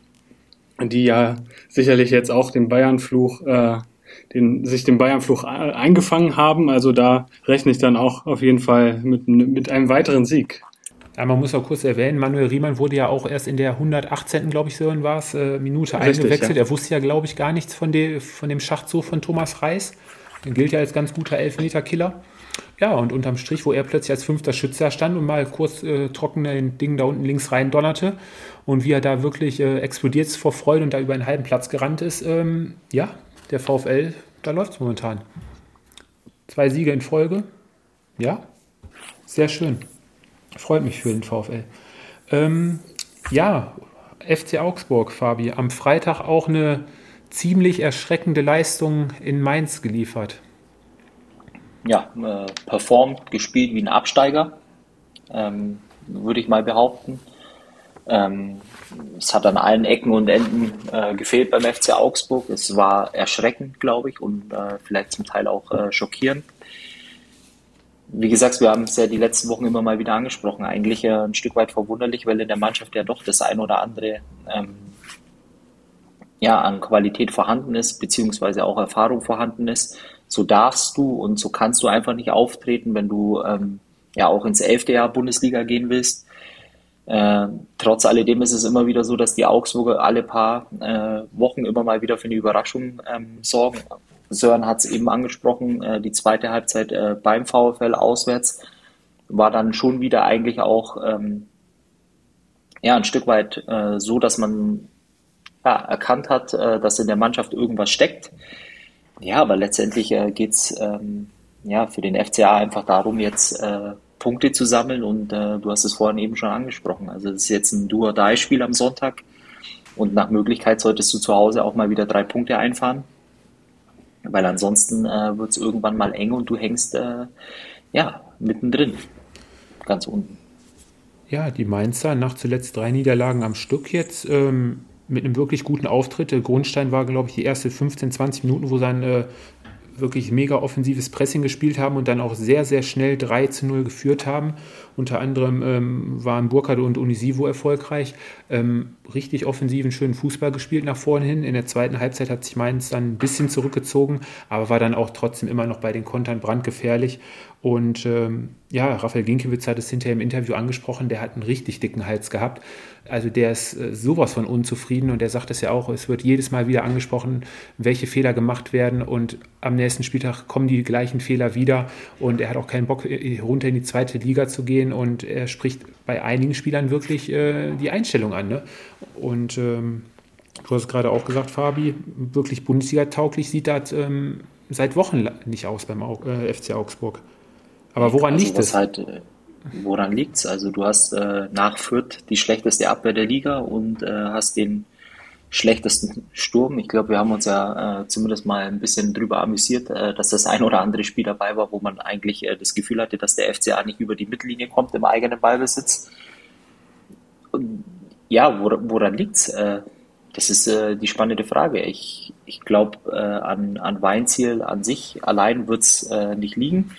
die ja sicherlich jetzt auch den Bayern-Fluch äh, den, sich den Bayern-Fluch eingefangen haben. Also da rechne ich dann auch auf jeden Fall mit, mit einem weiteren Sieg. Ja, man muss auch kurz erwähnen, Manuel Riemann wurde ja auch erst in der 118. glaube ich, so war es, äh, Minute Richtig, eingewechselt. Ja. Er wusste ja, glaube ich, gar nichts von, de, von dem Schachzug von Thomas Reis. Er gilt ja als ganz guter Elfmeter-Killer. Ja, und unterm Strich, wo er plötzlich als fünfter Schütze stand und mal kurz äh, trocken den Ding da unten links rein donnerte und wie er da wirklich äh, explodiert vor Freude und da über einen halben Platz gerannt ist, ähm, ja, der VfL, da läuft es momentan. Zwei Siege in Folge. Ja, sehr schön. Freut mich für den VfL. Ähm, ja, FC Augsburg, Fabi, am Freitag auch eine ziemlich erschreckende Leistung in Mainz geliefert. Ja, äh, performt, gespielt wie ein Absteiger, ähm, würde ich mal behaupten. Ähm, es hat an allen Ecken und Enden äh, gefehlt beim FC Augsburg. Es war erschreckend, glaube ich, und äh, vielleicht zum Teil auch äh, schockierend. Wie gesagt, wir haben es ja die letzten Wochen immer mal wieder angesprochen. Eigentlich äh, ein Stück weit verwunderlich, weil in der Mannschaft ja doch das ein oder andere ähm, ja, an Qualität vorhanden ist, beziehungsweise auch Erfahrung vorhanden ist. So darfst du und so kannst du einfach nicht auftreten, wenn du ähm, ja auch ins elfte Jahr Bundesliga gehen willst äh, trotz alledem ist es immer wieder so, dass die Augsburger alle paar äh, Wochen immer mal wieder für eine Überraschung ähm, sorgen. Sören hat es eben angesprochen, äh, die zweite Halbzeit äh, beim VfL auswärts war dann schon wieder eigentlich auch ähm, ja, ein Stück weit äh, so, dass man ja, erkannt hat, äh, dass in der Mannschaft irgendwas steckt. Ja, aber letztendlich äh, geht es ähm, ja, für den FCA einfach darum, jetzt äh, Punkte zu sammeln und äh, du hast es vorhin eben schon angesprochen. Also es ist jetzt ein Do-or-Die-Spiel am Sonntag und nach Möglichkeit solltest du zu Hause auch mal wieder drei Punkte einfahren, weil ansonsten äh, wird es irgendwann mal eng und du hängst äh, ja mittendrin, ganz unten. Ja, die Mainzer nach zuletzt drei Niederlagen am Stück jetzt ähm, mit einem wirklich guten Auftritt. Der Grundstein war, glaube ich, die erste 15, 20 Minuten, wo sein äh, wirklich mega offensives Pressing gespielt haben und dann auch sehr, sehr schnell 3 zu 0 geführt haben. Unter anderem ähm, waren Burkhardt und Unisivo erfolgreich. Ähm, richtig offensiven, schönen Fußball gespielt nach vorne hin. In der zweiten Halbzeit hat sich Mainz dann ein bisschen zurückgezogen, aber war dann auch trotzdem immer noch bei den Kontern brandgefährlich. Und ähm, ja, Raphael Ginkiewicz hat es hinterher im Interview angesprochen, der hat einen richtig dicken Hals gehabt. Also der ist äh, sowas von unzufrieden und der sagt es ja auch, es wird jedes Mal wieder angesprochen, welche Fehler gemacht werden und am nächsten Spieltag kommen die gleichen Fehler wieder und er hat auch keinen Bock, äh, runter in die zweite Liga zu gehen und er spricht bei einigen Spielern wirklich äh, die Einstellung an. Ne? Und ähm, du hast gerade auch gesagt, Fabi, wirklich Bundesliga-tauglich sieht das ähm, seit Wochen nicht aus beim äh, FC Augsburg. Aber woran also liegt es? Halt, äh, woran liegt es? Also du hast äh, nach Fürth die schlechteste Abwehr der Liga und äh, hast den schlechtesten Sturm. Ich glaube, wir haben uns ja äh, zumindest mal ein bisschen drüber amüsiert, äh, dass das ein oder andere Spiel dabei war, wo man eigentlich äh, das Gefühl hatte, dass der FCA nicht über die Mittellinie kommt im eigenen Ballbesitz. Und, ja, wor woran liegt's? Äh, das ist äh, die spannende Frage. Ich, ich glaube, an, an Weinziel an sich allein wird's äh, nicht liegen.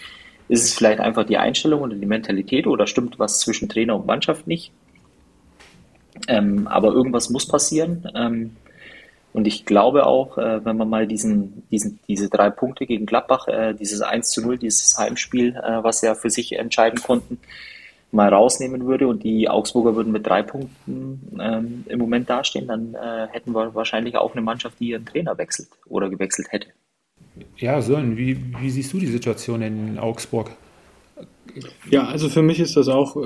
Ist es vielleicht einfach die Einstellung oder die Mentalität oder stimmt was zwischen Trainer und Mannschaft nicht? Ähm, aber irgendwas muss passieren. Ähm, und ich glaube auch, äh, wenn man mal diesen, diesen, diese drei Punkte gegen Gladbach, äh, dieses 1 zu 0, dieses Heimspiel, äh, was sie ja für sich entscheiden konnten, mal rausnehmen würde und die Augsburger würden mit drei Punkten ähm, im Moment dastehen, dann äh, hätten wir wahrscheinlich auch eine Mannschaft, die ihren Trainer wechselt oder gewechselt hätte. Ja, Sören, wie, wie siehst du die Situation in Augsburg? Ja, also für mich ist das auch,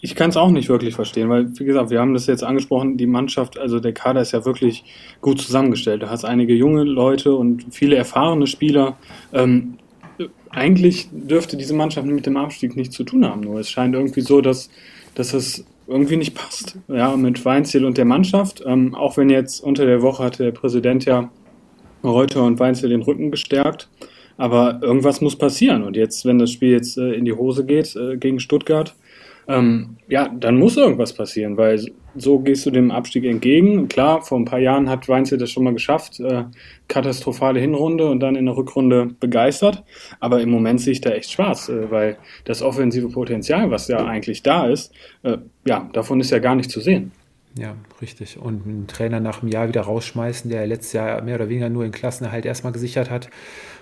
ich kann es auch nicht wirklich verstehen, weil, wie gesagt, wir haben das jetzt angesprochen, die Mannschaft, also der Kader ist ja wirklich gut zusammengestellt. Du hast einige junge Leute und viele erfahrene Spieler. Ähm, eigentlich dürfte diese Mannschaft mit dem Abstieg nichts zu tun haben, nur es scheint irgendwie so, dass, dass es irgendwie nicht passt. Ja, mit Weinziel und der Mannschaft. Ähm, auch wenn jetzt unter der Woche hatte der Präsident ja Reuter und Weinziel den Rücken gestärkt. Aber irgendwas muss passieren. Und jetzt, wenn das Spiel jetzt äh, in die Hose geht äh, gegen Stuttgart, ähm, ja, dann muss irgendwas passieren, weil so gehst du dem Abstieg entgegen. Klar, vor ein paar Jahren hat Weinzel das schon mal geschafft, äh, katastrophale Hinrunde und dann in der Rückrunde begeistert. Aber im Moment sehe ich da echt schwarz, äh, weil das offensive Potenzial, was ja eigentlich da ist, äh, ja, davon ist ja gar nicht zu sehen. Ja, richtig. Und einen Trainer nach einem Jahr wieder rausschmeißen, der letztes Jahr mehr oder weniger nur in Klassenerhalt erstmal gesichert hat.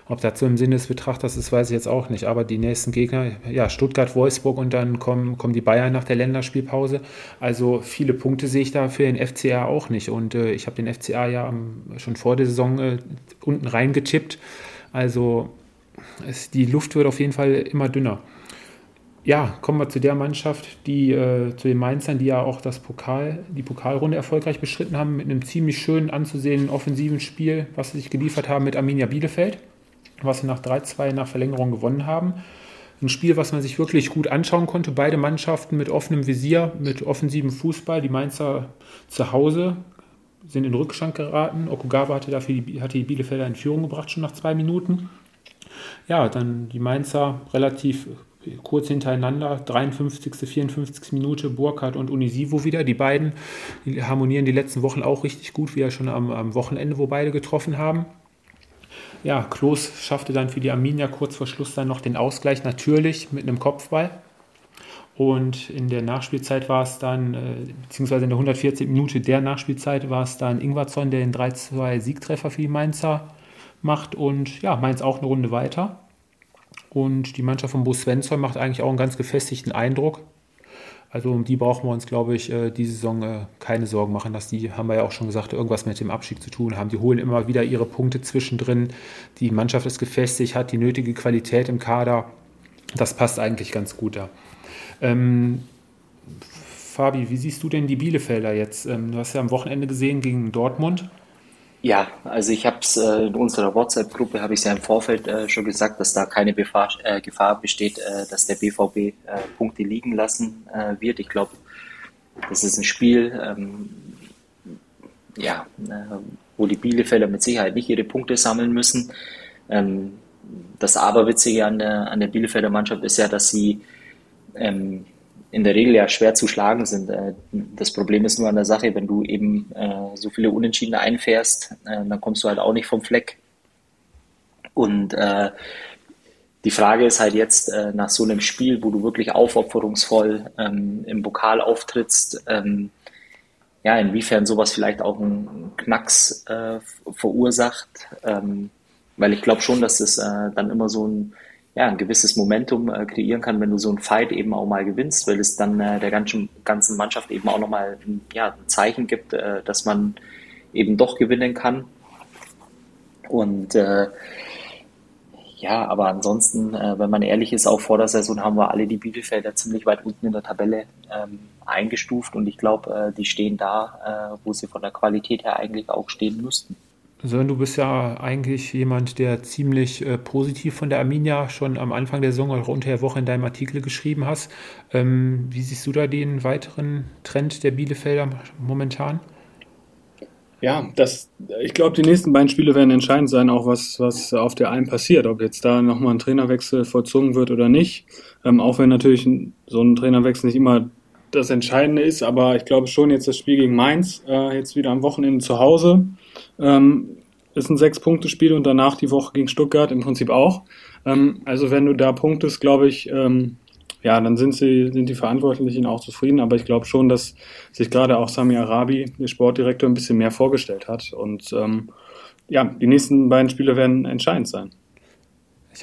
Ob so im Sinne des Betrachters ist, weiß ich jetzt auch nicht. Aber die nächsten Gegner, ja, Stuttgart, Wolfsburg und dann kommen, kommen die Bayern nach der Länderspielpause. Also viele Punkte sehe ich da für den FCA auch nicht. Und äh, ich habe den FCA ja schon vor der Saison äh, unten reingetippt. Also es, die Luft wird auf jeden Fall immer dünner ja, kommen wir zu der Mannschaft, die äh, zu den Mainzern, die ja auch das Pokal, die Pokalrunde erfolgreich beschritten haben, mit einem ziemlich schönen anzusehenden offensiven Spiel, was sie sich geliefert haben mit Arminia Bielefeld, was sie nach 3-2 nach Verlängerung gewonnen haben. Ein Spiel, was man sich wirklich gut anschauen konnte. Beide Mannschaften mit offenem Visier, mit offensivem Fußball. Die Mainzer zu Hause sind in Rückstand geraten. Okugawa hatte dafür die, hatte die Bielefelder in Führung gebracht, schon nach zwei Minuten. Ja, dann die Mainzer relativ kurz hintereinander, 53., 54. Minute, Burkhardt und Unisivo wieder. Die beiden die harmonieren die letzten Wochen auch richtig gut, wie ja schon am, am Wochenende, wo beide getroffen haben. Ja, Klos schaffte dann für die Arminia kurz vor Schluss dann noch den Ausgleich, natürlich mit einem Kopfball. Und in der Nachspielzeit war es dann, äh, beziehungsweise in der 140. Minute der Nachspielzeit war es dann Ingwarzon, der den 3-2 Siegtreffer für die Mainzer macht. Und ja, Mainz auch eine Runde weiter. Und die Mannschaft von Bo Svensson macht eigentlich auch einen ganz gefestigten Eindruck. Also um die brauchen wir uns, glaube ich, äh, diese Saison äh, keine Sorgen machen, dass die, haben wir ja auch schon gesagt, irgendwas mit dem Abstieg zu tun haben. Die holen immer wieder ihre Punkte zwischendrin. Die Mannschaft ist gefestigt, hat die nötige Qualität im Kader. Das passt eigentlich ganz gut da. Ähm, Fabi, wie siehst du denn die Bielefelder jetzt? Ähm, du hast ja am Wochenende gesehen gegen Dortmund. Ja, also ich habe es äh, in unserer WhatsApp-Gruppe habe ich ja im Vorfeld äh, schon gesagt, dass da keine Befahr, äh, Gefahr besteht, äh, dass der BVB äh, Punkte liegen lassen äh, wird. Ich glaube, das ist ein Spiel, ähm, ja, wo die Bielefelder mit Sicherheit nicht ihre Punkte sammeln müssen. Ähm, das Aberwitzige an der, an der Bielefelder Mannschaft ist ja, dass sie ähm, in der Regel ja schwer zu schlagen sind. Äh, das Problem ist nur an der Sache, wenn du eben äh, so viele Unentschieden einfährst, äh, dann kommst du halt auch nicht vom Fleck. Und die Frage ist halt jetzt nach so einem Spiel, wo du wirklich aufopferungsvoll ähm, im Pokal auftrittst, ähm, ja, inwiefern sowas vielleicht auch einen Knacks verursacht. Ähm, weil ich glaube schon, dass es dann immer so ein ja, ein gewisses Momentum äh, kreieren kann, wenn du so ein Fight eben auch mal gewinnst, weil es dann äh, der ganzen, ganzen Mannschaft eben auch nochmal ja, ein Zeichen gibt, äh, dass man eben doch gewinnen kann. Und äh, ja, aber ansonsten, äh, wenn man ehrlich ist, auch vor der Saison haben wir alle die Bielefelder ziemlich weit unten in der Tabelle ähm, eingestuft und ich glaube, äh, die stehen da, wo sie von der Qualität her eigentlich auch stehen müssten. Sören, du bist ja eigentlich jemand, der ziemlich äh, positiv von der Arminia schon am Anfang der Saison oder unter der Woche in deinem Artikel geschrieben hast. Ähm, wie siehst du da den weiteren Trend der Bielefelder momentan? Ja, das, ich glaube, die nächsten beiden Spiele werden entscheidend sein, auch was, was auf der Alm passiert, ob jetzt da nochmal ein Trainerwechsel vollzogen wird oder nicht. Ähm, auch wenn natürlich so ein Trainerwechsel nicht immer das Entscheidende ist, aber ich glaube schon jetzt das Spiel gegen Mainz, äh, jetzt wieder am Wochenende zu Hause. Ähm, ist ein Sechs-Punkte-Spiel und danach die Woche gegen Stuttgart im Prinzip auch. Ähm, also wenn du da punktest, glaube ich, ähm, ja, dann sind sie, sind die Verantwortlichen auch zufrieden. Aber ich glaube schon, dass sich gerade auch Sami Arabi, der Sportdirektor, ein bisschen mehr vorgestellt hat. Und ähm, ja, die nächsten beiden Spiele werden entscheidend sein.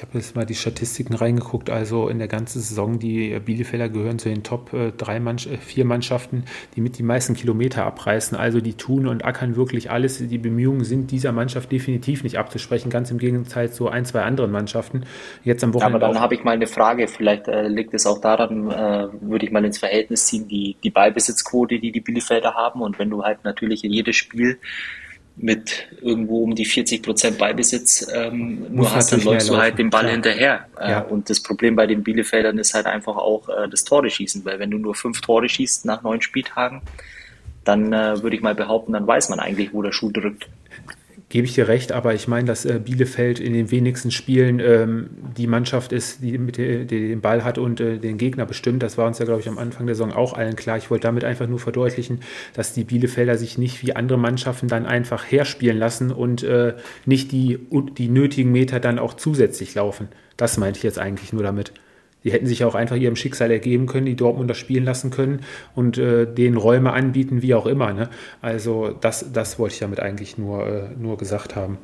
Ich habe jetzt mal die Statistiken reingeguckt. Also in der ganzen Saison, die Bielefelder gehören zu den Top äh, drei Mann äh, vier Mannschaften, die mit die meisten Kilometer abreißen. Also die tun und ackern wirklich alles. Die Bemühungen sind dieser Mannschaft definitiv nicht abzusprechen. Ganz im Gegenteil zu ein, zwei anderen Mannschaften. Jetzt am Wochenende. Aber dann habe ich mal eine Frage. Vielleicht äh, liegt es auch daran, äh, würde ich mal ins Verhältnis ziehen, die, die Ballbesitzquote, die die Bielefelder haben. Und wenn du halt natürlich in jedes Spiel mit irgendwo um die 40 Prozent Ballbesitz ähm, nur hast, dann läufst du halt den Ball Klar. hinterher. Äh, ja. Und das Problem bei den Bielefeldern ist halt einfach auch äh, das Tore schießen, weil wenn du nur fünf Tore schießt nach neun Spieltagen, dann äh, würde ich mal behaupten, dann weiß man eigentlich, wo der Schuh drückt gebe ich dir recht, aber ich meine, dass äh, Bielefeld in den wenigsten Spielen ähm, die Mannschaft ist, die, mit, die, die den Ball hat und äh, den Gegner bestimmt. Das war uns ja, glaube ich, am Anfang der Saison auch allen klar. Ich wollte damit einfach nur verdeutlichen, dass die Bielefelder sich nicht wie andere Mannschaften dann einfach herspielen lassen und äh, nicht die, die nötigen Meter dann auch zusätzlich laufen. Das meinte ich jetzt eigentlich nur damit. Die hätten sich auch einfach ihrem Schicksal ergeben können, die Dortmunder spielen lassen können und äh, denen Räume anbieten, wie auch immer. Ne? Also das, das wollte ich damit eigentlich nur, äh, nur gesagt haben.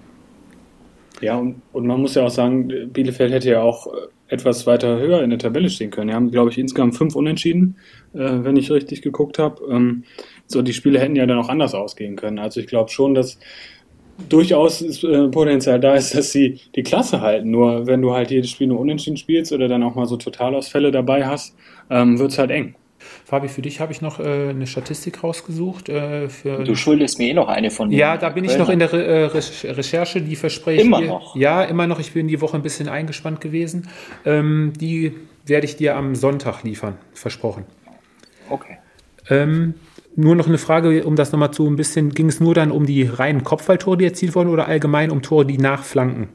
Ja, und, und man muss ja auch sagen, Bielefeld hätte ja auch äh, etwas weiter höher in der Tabelle stehen können. Die haben, glaube ich, insgesamt fünf Unentschieden, äh, wenn ich richtig geguckt habe. Ähm, so, die Spiele hätten ja dann auch anders ausgehen können. Also ich glaube schon, dass durchaus äh, Potenzial da ist, dass sie die Klasse halten. Nur wenn du halt jedes Spiel nur unentschieden spielst oder dann auch mal so Totalausfälle dabei hast, ähm, wird es halt eng. Fabi, für dich habe ich noch äh, eine Statistik rausgesucht. Äh, du schuldest mir eh noch eine von Ja, da bin ich noch in der Re äh, Recherche, die verspreche Immer dir, noch? Ja, immer noch. Ich bin die Woche ein bisschen eingespannt gewesen. Ähm, die werde ich dir am Sonntag liefern, versprochen. Okay. Ähm, nur noch eine Frage, um das nochmal zu ein bisschen, ging es nur dann um die reinen Kopfballtore, die erzielt wurden oder allgemein um Tore, die nachflanken?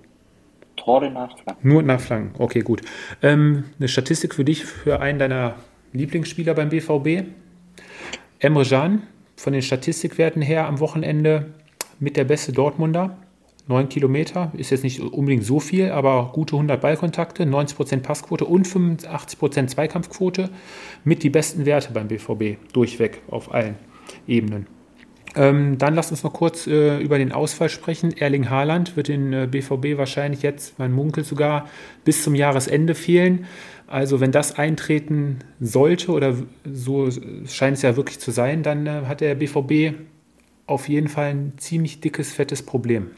Tore nachflanken. Nur nachflanken, okay, gut. Ähm, eine Statistik für dich, für einen deiner Lieblingsspieler beim BVB. Emre Can, von den Statistikwerten her am Wochenende mit der beste Dortmunder. 9 Kilometer ist jetzt nicht unbedingt so viel, aber gute 100 Ballkontakte, 90% Passquote und 85% Zweikampfquote mit die besten Werte beim BVB durchweg auf allen Ebenen. Ähm, dann lasst uns noch kurz äh, über den Ausfall sprechen. Erling Haaland wird den äh, BVB wahrscheinlich jetzt, man munkelt sogar, bis zum Jahresende fehlen. Also wenn das eintreten sollte oder so scheint es ja wirklich zu sein, dann äh, hat der BVB auf jeden Fall ein ziemlich dickes, fettes Problem.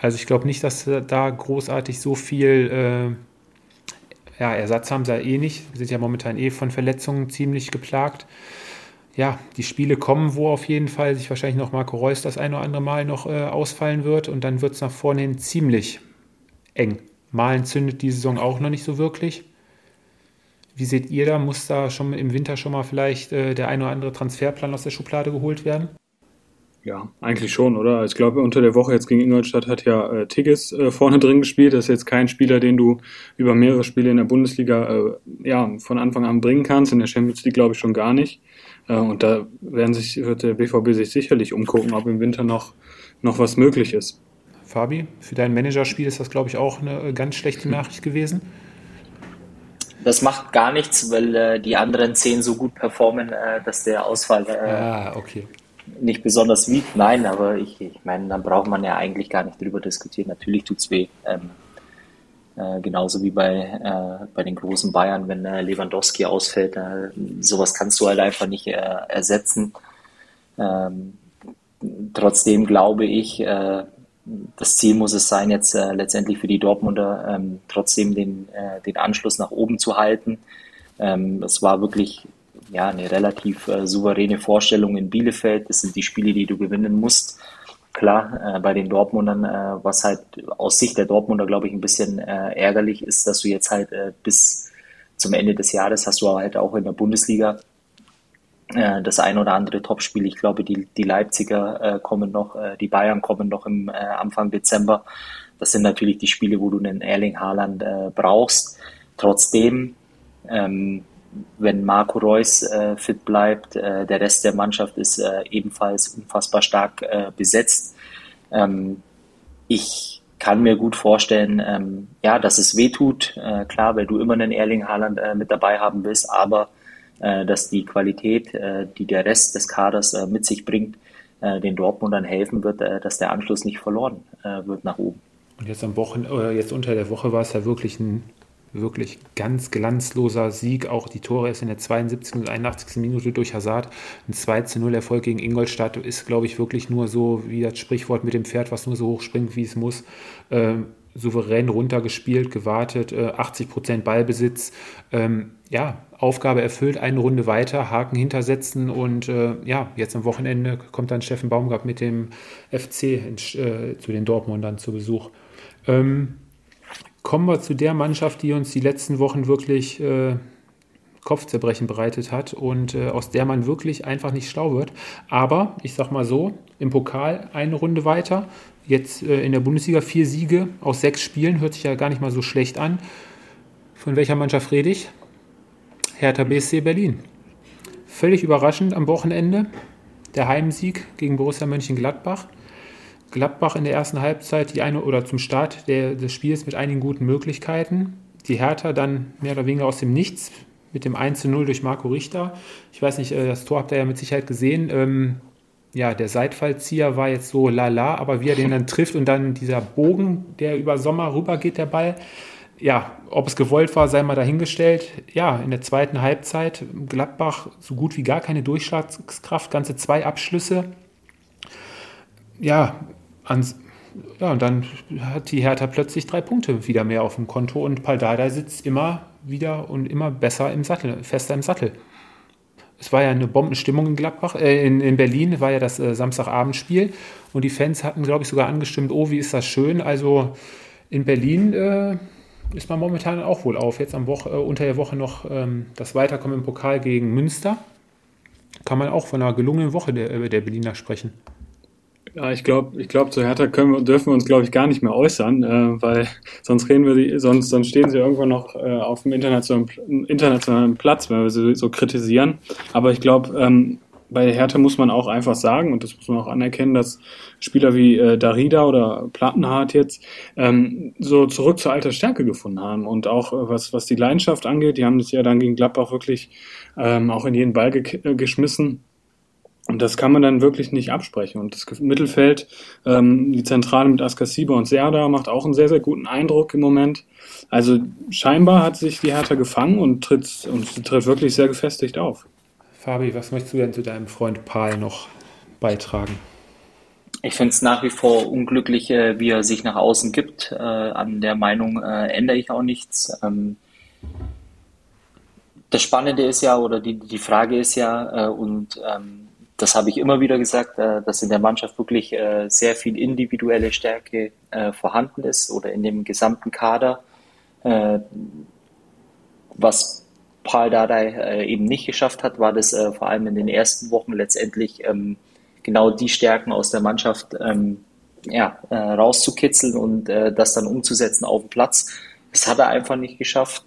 Also ich glaube nicht, dass da großartig so viel äh, ja, Ersatz haben sie ja eh nicht. Wir sind ja momentan eh von Verletzungen ziemlich geplagt. Ja, die Spiele kommen, wo auf jeden Fall sich wahrscheinlich noch Marco Reus das ein oder andere Mal noch äh, ausfallen wird und dann wird es nach vorne hin ziemlich eng. Malen zündet die Saison auch noch nicht so wirklich. Wie seht ihr da? Muss da schon im Winter schon mal vielleicht äh, der ein oder andere Transferplan aus der Schublade geholt werden? Ja, eigentlich schon, oder? Ich glaube, unter der Woche jetzt gegen Ingolstadt hat ja äh, Tigges äh, vorne drin gespielt. Das ist jetzt kein Spieler, den du über mehrere Spiele in der Bundesliga äh, ja, von Anfang an bringen kannst. In der Champions League glaube ich schon gar nicht. Äh, und da werden sich, wird der BVB sich sicherlich umgucken, ob im Winter noch, noch was möglich ist. Fabi, für dein Managerspiel ist das, glaube ich, auch eine ganz schlechte Nachricht gewesen. Das macht gar nichts, weil äh, die anderen zehn so gut performen, äh, dass der Ausfall ah, okay nicht besonders wiegt. Nein, aber ich, ich meine, dann braucht man ja eigentlich gar nicht drüber diskutieren. Natürlich tut es weh. Ähm, äh, genauso wie bei, äh, bei den großen Bayern, wenn äh, Lewandowski ausfällt. Äh, sowas kannst du halt einfach nicht äh, ersetzen. Ähm, trotzdem glaube ich, äh, das Ziel muss es sein, jetzt letztendlich für die Dortmunder ähm, trotzdem den, den Anschluss nach oben zu halten. Ähm, es war wirklich ja, eine relativ äh, souveräne Vorstellung in Bielefeld. Das sind die Spiele, die du gewinnen musst. Klar, äh, bei den Dortmundern, äh, was halt aus Sicht der Dortmunder, glaube ich, ein bisschen äh, ärgerlich ist, dass du jetzt halt äh, bis zum Ende des Jahres hast du halt auch in der Bundesliga äh, das ein oder andere Topspiel. Ich glaube, die, die Leipziger kommen noch, die Bayern kommen noch im Anfang Dezember. Das sind natürlich die Spiele, wo du einen Erling Haaland brauchst. Trotzdem ähm, wenn Marco Reus äh, fit bleibt, äh, der Rest der Mannschaft ist äh, ebenfalls unfassbar stark äh, besetzt. Ähm, ich kann mir gut vorstellen, ähm, ja, dass es weh tut, äh, klar, weil du immer einen Erling Haaland äh, mit dabei haben willst, aber dass die Qualität, die der Rest des Kaders mit sich bringt, den Dortmundern helfen wird, dass der Anschluss nicht verloren wird nach oben. Und jetzt am Wochen, äh, jetzt unter der Woche war es ja wirklich ein wirklich ganz glanzloser Sieg. Auch die Tore erst in der 72. und 81. Minute durch Hazard. Ein 2 zu 0 Erfolg gegen Ingolstadt ist, glaube ich, wirklich nur so wie das Sprichwort mit dem Pferd, was nur so hoch springt, wie es muss. Ähm, souverän runtergespielt, gewartet, äh, 80 Prozent Ballbesitz. Ähm, ja, Aufgabe erfüllt, eine Runde weiter, Haken hintersetzen und äh, ja, jetzt am Wochenende kommt dann Steffen Baumgart mit dem FC in, äh, zu den Dortmundern zu Besuch. Ähm, kommen wir zu der Mannschaft, die uns die letzten Wochen wirklich äh, Kopfzerbrechen bereitet hat und äh, aus der man wirklich einfach nicht schlau wird. Aber ich sag mal so, im Pokal eine Runde weiter, jetzt äh, in der Bundesliga vier Siege aus sechs Spielen, hört sich ja gar nicht mal so schlecht an. Von welcher Mannschaft rede ich? Hertha BSC Berlin. Völlig überraschend am Wochenende der Heimsieg gegen Borussia Mönchengladbach. Gladbach in der ersten Halbzeit die eine oder zum Start der, des Spiels mit einigen guten Möglichkeiten. Die Hertha dann mehr oder weniger aus dem Nichts mit dem 1 zu 0 durch Marco Richter. Ich weiß nicht, äh, das Tor habt ihr ja mit Sicherheit gesehen. Ähm, ja, der Seitfallzieher war jetzt so lala, aber wie er den dann trifft und dann dieser Bogen, der über Sommer rüber geht, der Ball. Ja, ob es gewollt war, sei mal dahingestellt. Ja, in der zweiten Halbzeit Gladbach so gut wie gar keine Durchschlagskraft, ganze zwei Abschlüsse. Ja, ans, ja, und dann hat die Hertha plötzlich drei Punkte wieder mehr auf dem Konto und Paldada sitzt immer wieder und immer besser im Sattel, fester im Sattel. Es war ja eine Bombenstimmung in Gladbach, äh, in, in Berlin war ja das äh, Samstagabendspiel und die Fans hatten, glaube ich, sogar angestimmt, oh, wie ist das schön. Also in Berlin äh, ist man momentan auch wohl auf. Jetzt am Woche, äh, unter der Woche noch ähm, das Weiterkommen im Pokal gegen Münster. Kann man auch von einer gelungenen Woche der, äh, der Berliner sprechen. Ja, ich glaube, ich glaube, zu Hertha können wir, dürfen wir uns, glaube ich, gar nicht mehr äußern, äh, weil sonst reden wir, die, sonst, sonst stehen sie irgendwann noch äh, auf dem internationalen, internationalen Platz, wenn wir sie so kritisieren. Aber ich glaube, ähm, bei Hertha muss man auch einfach sagen, und das muss man auch anerkennen, dass Spieler wie äh, Darida oder Plattenhardt jetzt ähm, so zurück zur alter Stärke gefunden haben. Und auch äh, was, was die Leidenschaft angeht, die haben sich ja dann gegen Gladbach wirklich ähm, auch in jeden Ball ge äh, geschmissen. Und das kann man dann wirklich nicht absprechen. Und das Mittelfeld, ähm, die Zentrale mit Askasiba und Serda macht auch einen sehr, sehr guten Eindruck im Moment. Also scheinbar hat sich die Hertha gefangen und tritt, und tritt wirklich sehr gefestigt auf. Fabi, was möchtest du denn zu deinem Freund Paul noch beitragen? Ich finde es nach wie vor unglücklich, äh, wie er sich nach außen gibt. Äh, an der Meinung äh, ändere ich auch nichts. Ähm, das Spannende ist ja, oder die, die Frage ist ja, äh, und ähm, das habe ich immer wieder gesagt, äh, dass in der Mannschaft wirklich äh, sehr viel individuelle Stärke äh, vorhanden ist oder in dem gesamten Kader. Was Paul Dardai eben nicht geschafft hat, war das vor allem in den ersten Wochen letztendlich ähm, genau die Stärken aus der Mannschaft ähm, ja, rauszukitzeln und das dann umzusetzen auf dem Platz. Das hat er einfach nicht geschafft.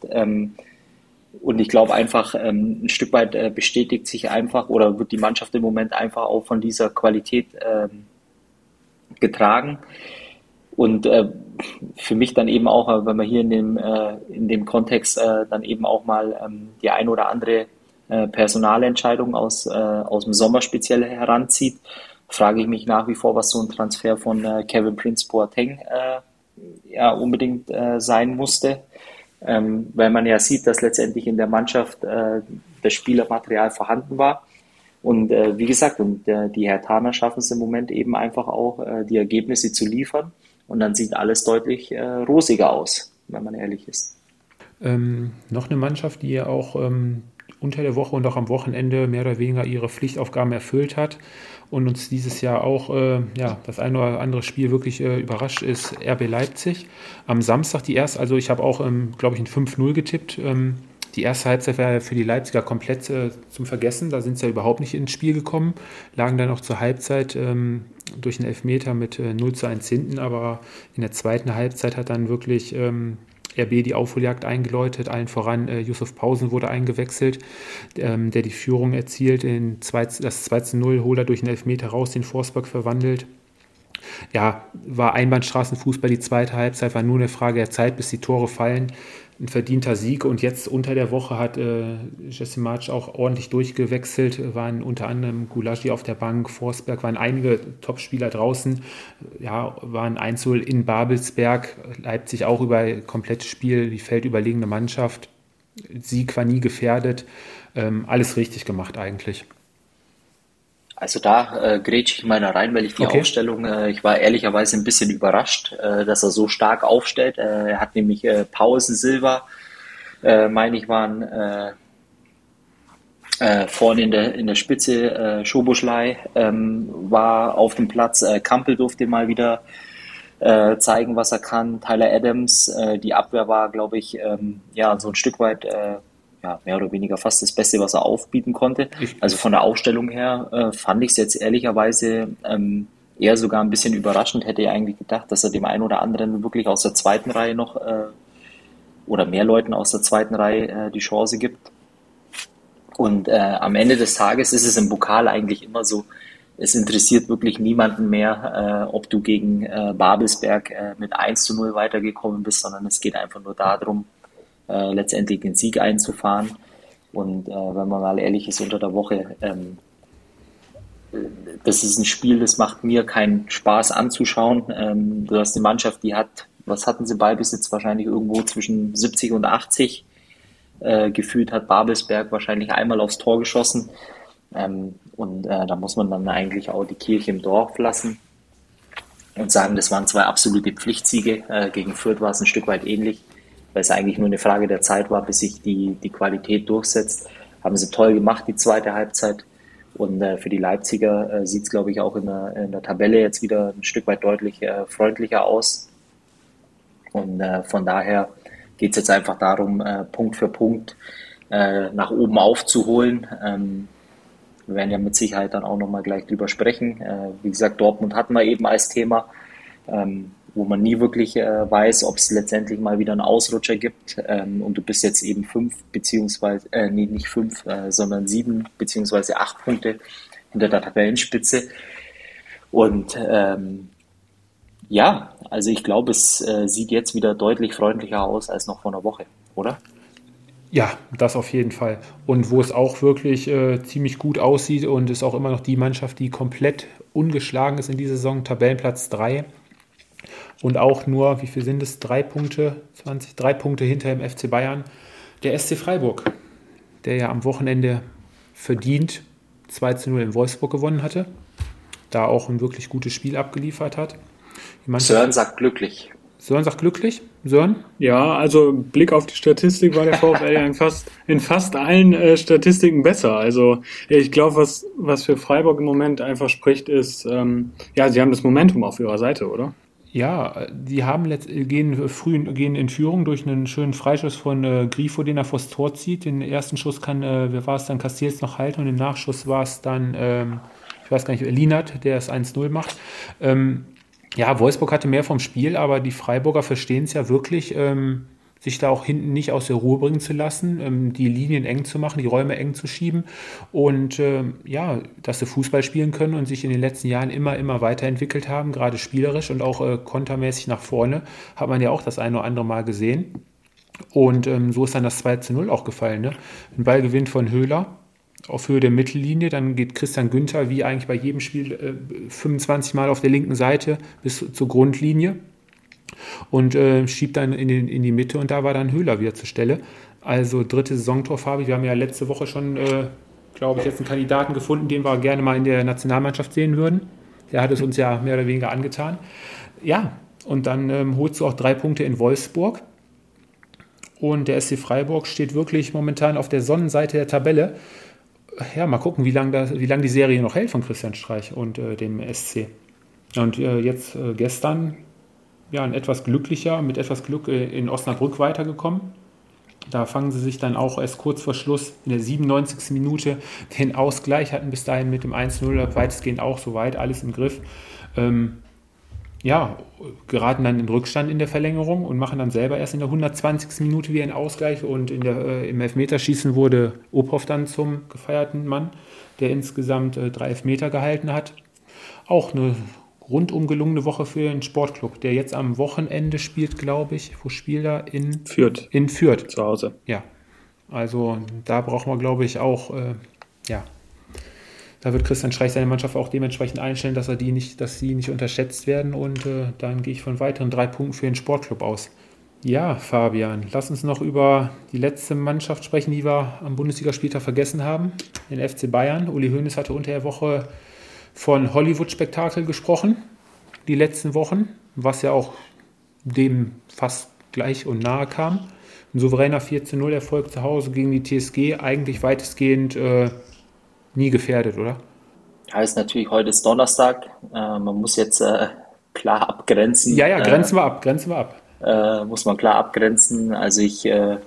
Und ich glaube einfach, ähm, ein Stück weit äh, bestätigt sich einfach oder wird die Mannschaft im Moment einfach auch von dieser Qualität ähm, getragen. Und äh, für mich dann eben auch, äh, wenn man hier in dem, in dem Kontext dann eben auch mal ähm, die ein oder andere Personalentscheidung aus, aus dem Sommer speziell heranzieht, frage ich mich nach wie vor, was so ein Transfer von Kevin Prince Boateng ja unbedingt sein musste ähm, weil man ja sieht, dass letztendlich in der Mannschaft äh, das Spielermaterial vorhanden war. Und äh, wie gesagt, und äh, die Hertaner schaffen es im Moment eben einfach auch, äh, die Ergebnisse zu liefern. Und dann sieht alles deutlich äh, rosiger aus, wenn man ehrlich ist. Ähm, noch eine Mannschaft, die ja auch ähm, unter der Woche und auch am Wochenende mehr oder weniger ihre Pflichtaufgaben erfüllt hat und uns dieses Jahr auch äh, ja, das eine oder andere Spiel wirklich äh, überrascht ist, RB Leipzig. Am Samstag die erste, also ich habe auch, ähm, glaube ich, ein 5-0 getippt. Ähm, die erste Halbzeit war für die Leipziger komplett äh, zum Vergessen. Da sind sie ja überhaupt nicht ins Spiel gekommen, lagen dann auch zur Halbzeit ähm, durch einen Elfmeter mit äh, 0 zu 1 hinten. Aber in der zweiten Halbzeit hat dann wirklich ähm, RB die Aufholjagd eingeläutet, allen voran äh, Yusuf Pausen wurde eingewechselt, ähm, der die Führung erzielt, in zwei, das 2 zu 0 holt er durch einen Elfmeter raus, den Forsberg verwandelt. Ja, war Einbahnstraßenfußball die zweite Halbzeit, war nur eine Frage der Zeit, bis die Tore fallen. Ein verdienter Sieg. Und jetzt unter der Woche hat äh, Jesse March auch ordentlich durchgewechselt, waren unter anderem Gulagi auf der Bank, Forsberg, waren einige Topspieler draußen, ja, waren Einzel in Babelsberg, Leipzig auch über komplettes Spiel, die feldüberlegene Mannschaft. Sieg war nie gefährdet. Ähm, alles richtig gemacht eigentlich. Also da äh, grätsch ich mal da rein, weil ich die okay. Aufstellung, äh, ich war ehrlicherweise ein bisschen überrascht, äh, dass er so stark aufstellt. Äh, er hat nämlich äh, Pausen Silva, äh, meine ich, waren äh, vorne in der, in der Spitze äh, Schobuschlei ähm, war auf dem Platz. Kampel durfte mal wieder zeigen, was er kann. Tyler Adams, die Abwehr war, glaube ich, ähm, ja, so ein Stück weit ja, mehr oder weniger fast das Beste, was er aufbieten konnte. Also von der Aufstellung her äh, fand ich es jetzt ehrlicherweise ähm, eher sogar ein bisschen überraschend. Hätte ich eigentlich gedacht, dass er dem einen oder anderen wirklich aus der zweiten Reihe noch äh, oder mehr Leuten aus der zweiten Reihe äh, die Chance gibt. Und äh, am Ende des Tages ist es im Pokal eigentlich immer so, es interessiert wirklich niemanden mehr, äh, ob du gegen äh, Babelsberg äh, mit 1 zu 0 weitergekommen bist, sondern es geht einfach nur darum, äh, letztendlich den Sieg einzufahren. Und äh, wenn man mal ehrlich ist, unter der Woche, ähm, das ist ein Spiel, das macht mir keinen Spaß anzuschauen. Ähm, du hast eine Mannschaft, die hat, was hatten sie Ballbesitz? Wahrscheinlich irgendwo zwischen 70 und 80. Äh, gefühlt hat Babelsberg wahrscheinlich einmal aufs Tor geschossen. Ähm, und äh, da muss man dann eigentlich auch die Kirche im Dorf lassen und sagen, das waren zwei absolute Pflichtsiege. Äh, gegen Fürth war es ein Stück weit ähnlich weil es eigentlich nur eine Frage der Zeit war, bis sich die, die Qualität durchsetzt. Haben sie toll gemacht, die zweite Halbzeit. Und äh, für die Leipziger äh, sieht es, glaube ich, auch in der, in der Tabelle jetzt wieder ein Stück weit deutlich äh, freundlicher aus. Und äh, von daher geht es jetzt einfach darum, äh, Punkt für Punkt äh, nach oben aufzuholen. Ähm, wir werden ja mit Sicherheit dann auch nochmal gleich drüber sprechen. Wie gesagt, Dortmund hatten wir eben als Thema. Ähm, wo man nie wirklich äh, weiß, ob es letztendlich mal wieder einen Ausrutscher gibt. Ähm, und du bist jetzt eben fünf, beziehungsweise, äh, nee, nicht fünf, äh, sondern sieben, beziehungsweise acht Punkte hinter der Tabellenspitze. Und ähm, ja, also ich glaube, es äh, sieht jetzt wieder deutlich freundlicher aus als noch vor einer Woche, oder? Ja, das auf jeden Fall. Und wo es auch wirklich äh, ziemlich gut aussieht und ist auch immer noch die Mannschaft, die komplett ungeschlagen ist in dieser Saison, Tabellenplatz 3 und auch nur, wie viel sind es? Drei Punkte, 20, drei Punkte hinter dem FC Bayern. Der SC Freiburg, der ja am Wochenende verdient 2 zu 0 in Wolfsburg gewonnen hatte, da auch ein wirklich gutes Spiel abgeliefert hat. Sören sagt glücklich. Sören sagt glücklich? Sören? Ja, also Blick auf die Statistik war der VfL ja in fast, in fast allen äh, Statistiken besser. Also ich glaube, was, was für Freiburg im Moment einfach spricht, ist, ähm, ja, sie haben das Momentum auf ihrer Seite, oder? Ja, die haben letzt, gehen früh gehen in Führung durch einen schönen Freischuss von äh, Grifo, den er vors Tor zieht. Den ersten Schuss kann, äh, wer war es dann, Castells noch halten und im Nachschuss war es dann, ähm, ich weiß gar nicht, Linat, der es 1-0 macht. Ähm, ja, Wolfsburg hatte mehr vom Spiel, aber die Freiburger verstehen es ja wirklich. Ähm, sich da auch hinten nicht aus der Ruhe bringen zu lassen, ähm, die Linien eng zu machen, die Räume eng zu schieben und ähm, ja, dass sie Fußball spielen können und sich in den letzten Jahren immer, immer weiterentwickelt haben, gerade spielerisch und auch äh, kontermäßig nach vorne, hat man ja auch das eine oder andere Mal gesehen. Und ähm, so ist dann das 2 zu 0 auch gefallen. Ne? Ein Ballgewinn von Höhler auf Höhe der Mittellinie, dann geht Christian Günther wie eigentlich bei jedem Spiel äh, 25 Mal auf der linken Seite bis zur Grundlinie und äh, schiebt dann in, den, in die Mitte und da war dann Höhler wieder zur Stelle. Also dritte Saisontorfarbe. Wir haben ja letzte Woche schon, äh, glaube ich, jetzt einen Kandidaten gefunden, den wir gerne mal in der Nationalmannschaft sehen würden. Der hat es uns ja mehr oder weniger angetan. Ja, und dann ähm, holst du auch drei Punkte in Wolfsburg. Und der SC Freiburg steht wirklich momentan auf der Sonnenseite der Tabelle. Ja, mal gucken, wie lange lang die Serie noch hält von Christian Streich und äh, dem SC. Und äh, jetzt äh, gestern ja, ein etwas glücklicher, mit etwas Glück äh, in Osnabrück weitergekommen. Da fangen sie sich dann auch erst kurz vor Schluss in der 97. Minute den Ausgleich, hatten bis dahin mit dem 1-0 weitestgehend auch soweit alles im Griff. Ähm, ja, geraten dann in Rückstand in der Verlängerung und machen dann selber erst in der 120. Minute wieder einen Ausgleich und in der, äh, im Elfmeterschießen wurde Ophoff dann zum gefeierten Mann, der insgesamt äh, drei Elfmeter gehalten hat. Auch eine rundum gelungene Woche für den Sportclub, der jetzt am Wochenende spielt, glaube ich. Wo spielt er? In Fürth. In Fürth. Zu Hause. Ja. Also da brauchen wir, glaube ich, auch, äh, ja, da wird Christian Streich seine Mannschaft auch dementsprechend einstellen, dass er die nicht, dass sie nicht unterschätzt werden. Und äh, dann gehe ich von weiteren drei Punkten für den Sportclub aus. Ja, Fabian, lass uns noch über die letzte Mannschaft sprechen, die wir am Bundesligaspieltag vergessen haben, den FC Bayern. Uli Hoeneß hatte unter der Woche von Hollywood-Spektakel gesprochen, die letzten Wochen, was ja auch dem fast gleich und nahe kam. Ein souveräner 4-0-Erfolg zu Hause gegen die TSG, eigentlich weitestgehend äh, nie gefährdet, oder? Heißt natürlich, heute ist Donnerstag. Äh, man muss jetzt äh, klar abgrenzen. Ja, ja, grenzen wir ab, grenzen wir ab. Äh, muss man klar abgrenzen. Also ich, äh,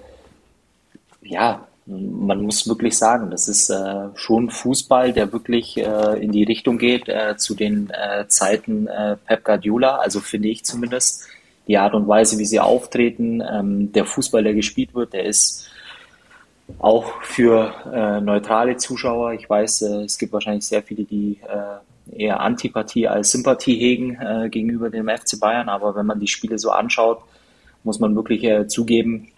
ja, man muss wirklich sagen, das ist äh, schon Fußball, der wirklich äh, in die Richtung geht zu den Zeiten Pep Guardiola, also finde ich zumindest. Die Art und Weise, wie sie auftreten, ähm, der Fußball, der gespielt wird, der ist auch für äh, neutrale Zuschauer. Ich weiß, äh, es gibt wahrscheinlich sehr viele, die äh, eher Antipathie als Sympathie hegen äh, gegenüber dem FC Bayern. Aber wenn man die Spiele so anschaut, muss man wirklich äh, zugeben, äh,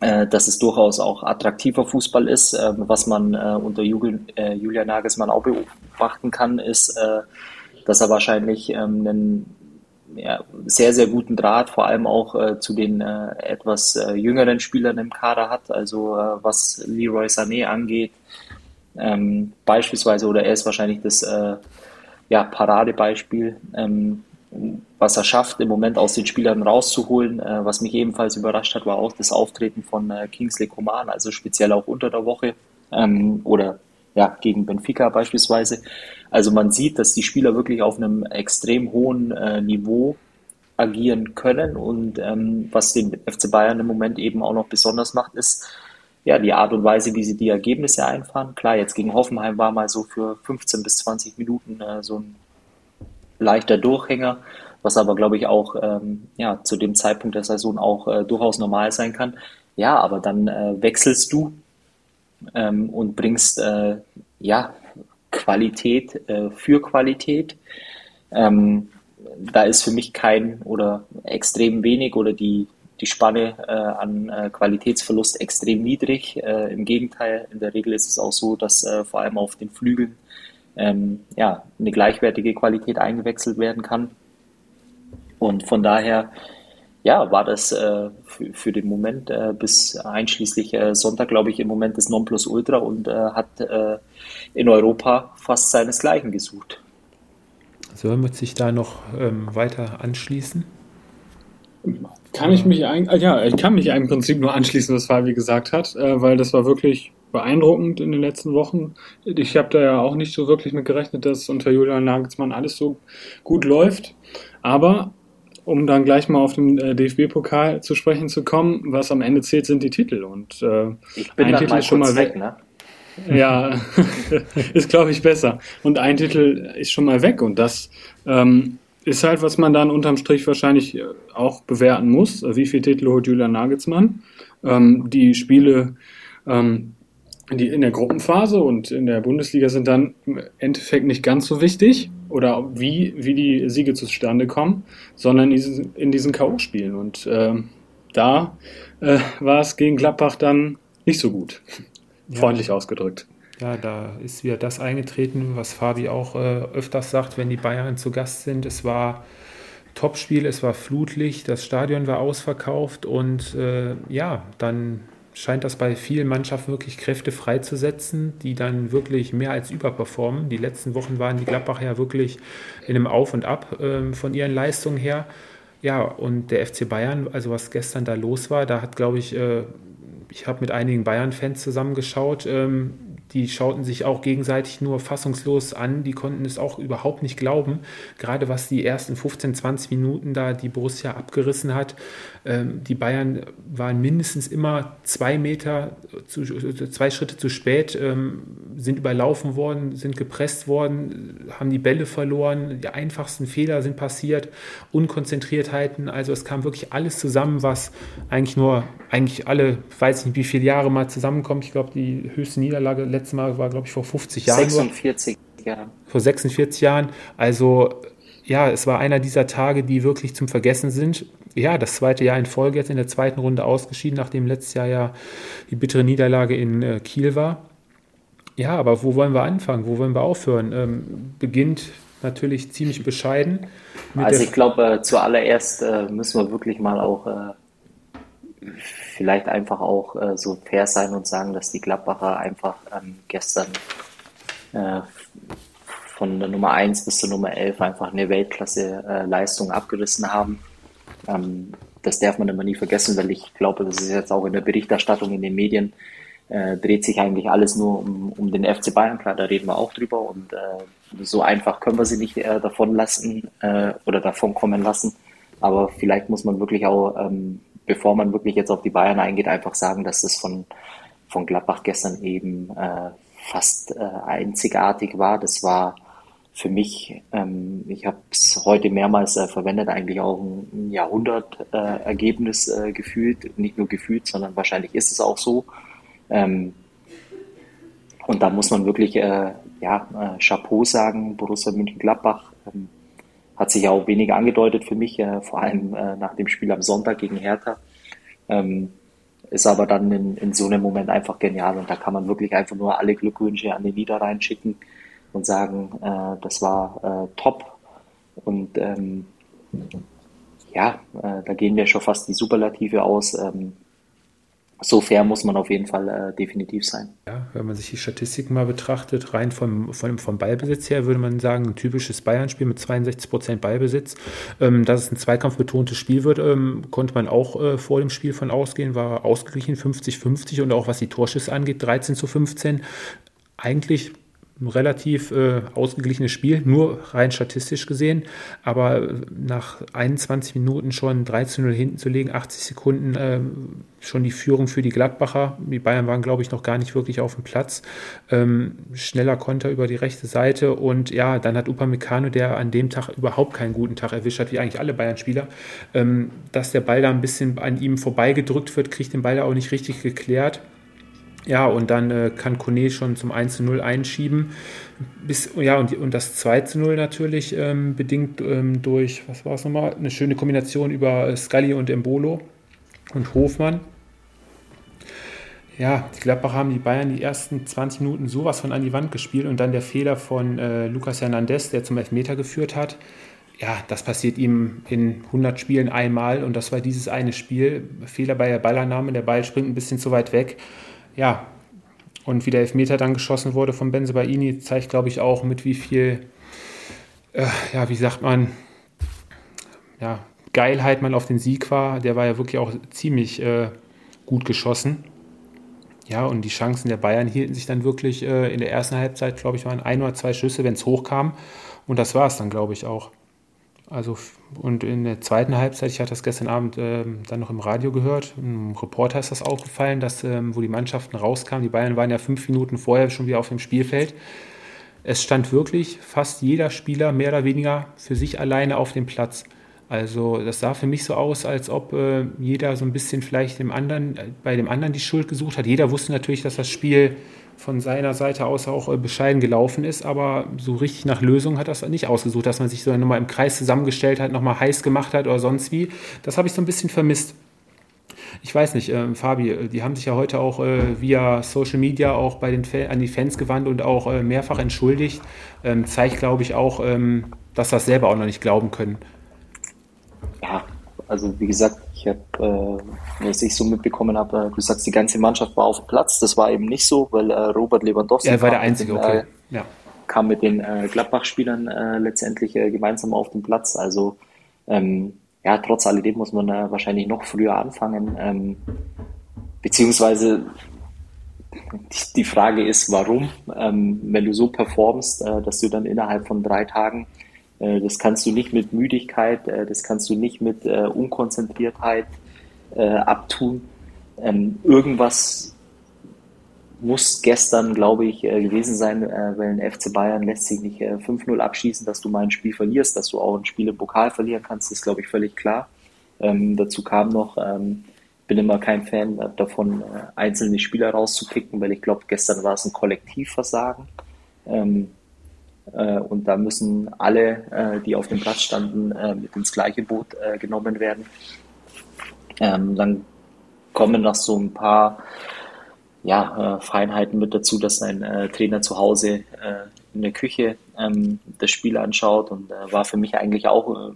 dass es durchaus auch attraktiver Fußball ist. was man unter Julian Nagelsmann auch beobachten kann, ist, dass er wahrscheinlich ähm, einen ja, sehr, sehr guten Draht, vor allem auch äh, zu den äh, etwas äh, jüngeren Spielern im Kader hat, also äh, was Leroy Sané angeht, ähm, beispielsweise, oder er ist wahrscheinlich das äh, ja, Paradebeispiel, ähm, was er schafft, im Moment aus den Spielern rauszuholen. Äh, was mich ebenfalls überrascht hat, war auch das Auftreten von Kingsley Coman, also speziell auch unter der Woche ähm, oder ja, gegen Benfica beispielsweise. Also man sieht, dass die Spieler wirklich auf einem extrem hohen äh, Niveau agieren können und ähm, was den FC Bayern im Moment eben auch noch besonders macht, ist ja die Art und Weise, wie sie die Ergebnisse einfahren. Klar, jetzt gegen Hoffenheim war mal so für 15 bis 20 Minuten äh, so ein leichter Durchhänger, was aber glaube ich auch ähm, ja zu dem Zeitpunkt der Saison auch äh, durchaus normal sein kann. Ja, aber dann äh, wechselst du ähm, und bringst äh, ja Qualität äh, für Qualität. Ähm, da ist für mich kein oder extrem wenig oder die, die Spanne äh, an äh, Qualitätsverlust extrem niedrig. Im Gegenteil, in der Regel ist es auch so, dass vor allem auf den Flügeln ähm, ja, eine gleichwertige Qualität eingewechselt werden kann. Und von daher ja, war das äh, für, für, den Moment äh, bis einschließlich äh, Sonntag, glaube ich, im Moment das Nonplusultra und äh, hat äh, in Europa fast seinesgleichen gesucht. Sollen wir sich da noch ähm, weiter anschließen? Kann ich mich ein, ja, ich kann mich im Prinzip nur anschließen, was Fabi gesagt hat, äh, weil das war wirklich beeindruckend in den letzten Wochen. Ich habe da ja auch nicht so wirklich mit gerechnet, dass unter Julian Nagelsmann alles so gut läuft. Aber um dann gleich mal auf den äh, DFB-Pokal zu sprechen zu kommen, was am Ende zählt, sind die Titel. Und äh, ich bin ein Titel ist schon mal weg, weg ne? Ja, ist glaube ich besser. Und ein Titel ist schon mal weg und das ähm, ist halt, was man dann unterm Strich wahrscheinlich äh, auch bewerten muss. Wie viele Titel holt Julian Nagelsmann? Ähm, die Spiele, ähm, die in der Gruppenphase und in der Bundesliga sind dann im Endeffekt nicht ganz so wichtig oder wie, wie die Siege zustande kommen, sondern in diesen, in diesen K.O.-Spielen. Und äh, da äh, war es gegen Gladbach dann nicht so gut, ja. freundlich ausgedrückt. Ja, da ist wieder das eingetreten, was Fabi auch äh, öfters sagt, wenn die Bayern zu Gast sind. Es war Topspiel, es war Flutlicht, das Stadion war ausverkauft und äh, ja, dann scheint das bei vielen Mannschaften wirklich Kräfte freizusetzen, die dann wirklich mehr als überperformen. Die letzten Wochen waren die Gladbacher ja wirklich in einem Auf und Ab äh, von ihren Leistungen her. Ja, und der FC Bayern, also was gestern da los war, da hat, glaube ich, äh, ich habe mit einigen Bayern-Fans zusammengeschaut, ähm, die schauten sich auch gegenseitig nur fassungslos an, die konnten es auch überhaupt nicht glauben, gerade was die ersten 15, 20 Minuten da die Borussia abgerissen hat. Ähm, die Bayern waren mindestens immer zwei Meter, zu, zwei Schritte zu spät, ähm, sind überlaufen worden, sind gepresst worden, haben die Bälle verloren, die einfachsten Fehler sind passiert, Unkonzentriertheiten, also es kam wirklich alles zusammen, was eigentlich nur, eigentlich alle, weiß nicht wie viele Jahre mal zusammenkommt. Ich glaube, die höchste Niederlage letztes Mal war, glaube ich, vor 50 Jahren. 46 Jahren. Vor 46 Jahren. Also ja, es war einer dieser Tage, die wirklich zum Vergessen sind. Ja, das zweite Jahr in Folge jetzt in der zweiten Runde ausgeschieden, nachdem letztes Jahr ja die bittere Niederlage in äh, Kiel war. Ja, aber wo wollen wir anfangen? Wo wollen wir aufhören? Ähm, beginnt natürlich ziemlich bescheiden. Also ich glaube, äh, zuallererst äh, müssen wir wirklich mal auch äh, vielleicht einfach auch äh, so fair sein und sagen, dass die Gladbacher einfach ähm, gestern äh, von der Nummer 1 bis zur Nummer 11 einfach eine Weltklasse-Leistung abgerissen haben. Ähm, das darf man immer nie vergessen, weil ich glaube, das ist jetzt auch in der Berichterstattung in den Medien, äh, dreht sich eigentlich alles nur um, um den FC Bayern. Klar, da reden wir auch drüber und äh, so einfach können wir sie nicht äh, davon lassen äh, oder davon kommen lassen. Aber vielleicht muss man wirklich auch, ähm, bevor man wirklich jetzt auf die Bayern eingeht, einfach sagen, dass das von, von Gladbach gestern eben äh, fast äh, einzigartig war. Das war für mich, ähm, ich habe es heute mehrmals äh, verwendet, eigentlich auch ein Jahrhundertergebnis äh, äh, gefühlt. Nicht nur gefühlt, sondern wahrscheinlich ist es auch so. Ähm, und da muss man wirklich äh, ja, äh, Chapeau sagen, Borussia München-Gladbach ähm, hat sich auch weniger angedeutet für mich, äh, vor allem nach dem Spiel am Sonntag gegen Hertha. Ähm, ist aber dann in, in so einem Moment einfach genial und da kann man wirklich einfach nur alle Glückwünsche an den Niederrhein schicken und sagen, äh, das war äh, top. Und ähm, ja, äh, da gehen wir schon fast die Superlative aus. Ähm, so fair muss man auf jeden Fall äh, definitiv sein. Ja, wenn man sich die Statistiken mal betrachtet, rein vom, vom, vom Ballbesitz her, würde man sagen, ein typisches Bayern-Spiel mit 62 Prozent Ballbesitz. Ähm, dass es ein zweikampfbetontes Spiel wird, ähm, konnte man auch äh, vor dem Spiel von ausgehen, war ausgeglichen 50-50 und auch was die Torschüsse angeht, 13 zu 15. Eigentlich relativ äh, ausgeglichenes Spiel, nur rein statistisch gesehen. Aber nach 21 Minuten schon 13-0 hinten zu legen, 80 Sekunden äh, schon die Führung für die Gladbacher. Die Bayern waren, glaube ich, noch gar nicht wirklich auf dem Platz. Ähm, schneller Konter über die rechte Seite und ja, dann hat Upamecano, der an dem Tag überhaupt keinen guten Tag erwischt hat, wie eigentlich alle Bayern-Spieler, ähm, dass der Ball da ein bisschen an ihm vorbeigedrückt wird, kriegt den Ball da auch nicht richtig geklärt. Ja, und dann äh, kann Kone schon zum 1 zu 0 einschieben. Bis, ja, und, und das 2 zu 0 natürlich ähm, bedingt ähm, durch, was war es nochmal, eine schöne Kombination über äh, Scully und Embolo und Hofmann. Ja, die Gladbacher haben die Bayern die ersten 20 Minuten sowas von an die Wand gespielt und dann der Fehler von äh, Lucas Hernandez, der zum Elfmeter geführt hat. Ja, das passiert ihm in 100 Spielen einmal und das war dieses eine Spiel. Fehler bei der Ballannahme, der Ball springt ein bisschen zu weit weg ja, und wie der Elfmeter dann geschossen wurde von Benzebaini, zeigt, glaube ich, auch mit wie viel, äh, ja, wie sagt man, ja, Geilheit man auf den Sieg war. Der war ja wirklich auch ziemlich äh, gut geschossen. Ja, und die Chancen der Bayern hielten sich dann wirklich äh, in der ersten Halbzeit, glaube ich, waren ein oder zwei Schüsse, wenn es hochkam. Und das war es dann, glaube ich, auch. Also, und in der zweiten Halbzeit, ich hatte das gestern Abend äh, dann noch im Radio gehört, ein Reporter ist das aufgefallen, dass, ähm, wo die Mannschaften rauskamen, die Bayern waren ja fünf Minuten vorher schon wieder auf dem Spielfeld. Es stand wirklich fast jeder Spieler mehr oder weniger für sich alleine auf dem Platz. Also das sah für mich so aus, als ob äh, jeder so ein bisschen vielleicht dem anderen, bei dem anderen die Schuld gesucht hat. Jeder wusste natürlich, dass das Spiel von seiner Seite aus auch äh, bescheiden gelaufen ist, aber so richtig nach Lösung hat das nicht ausgesucht, dass man sich so nochmal im Kreis zusammengestellt hat, nochmal heiß gemacht hat oder sonst wie. Das habe ich so ein bisschen vermisst. Ich weiß nicht, äh, Fabi, die haben sich ja heute auch äh, via Social Media auch bei den Fan, an die Fans gewandt und auch äh, mehrfach entschuldigt. Ähm, zeigt, glaube ich, auch, ähm, dass das selber auch noch nicht glauben können. Ja, also wie gesagt, ich habe, äh, was ich so mitbekommen habe, äh, du sagst, die ganze Mannschaft war auf dem Platz. Das war eben nicht so, weil äh, Robert Lewandowski er war der Einzige, den, okay. Äh, ja. kam mit den äh, Gladbach-Spielern äh, letztendlich gemeinsam auf den Platz. Also ähm, ja, trotz alledem muss man wahrscheinlich noch früher anfangen. Ähm, beziehungsweise die, die Frage ist, warum, ähm, wenn du so performst, dass du dann innerhalb von drei Tagen das kannst du nicht mit Müdigkeit, äh, das kannst du nicht mit äh, Unkonzentriertheit abtun. Ähm, irgendwas muss gestern, glaube ich, gewesen sein, weil ein FC Bayern lässt sich nicht 5-0 abschießen, dass du mal ein Spiel verlierst, dass du auch ein Spiel im Pokal verlieren kannst, ist, glaube ich, völlig klar. Ähm, dazu kam noch, ähm, bin immer kein Fan davon, einzelne Spieler rauszukicken, weil ich glaube, gestern war es ein Kollektivversagen. Äh, und da müssen alle, äh, die auf dem Platz standen, äh, mit ins gleiche Boot äh, genommen werden. Ähm, dann kommen noch so ein paar ja, äh, Feinheiten mit dazu, dass ein äh, Trainer zu Hause in der Küche ähm, das Spiel anschaut und war für mich eigentlich auch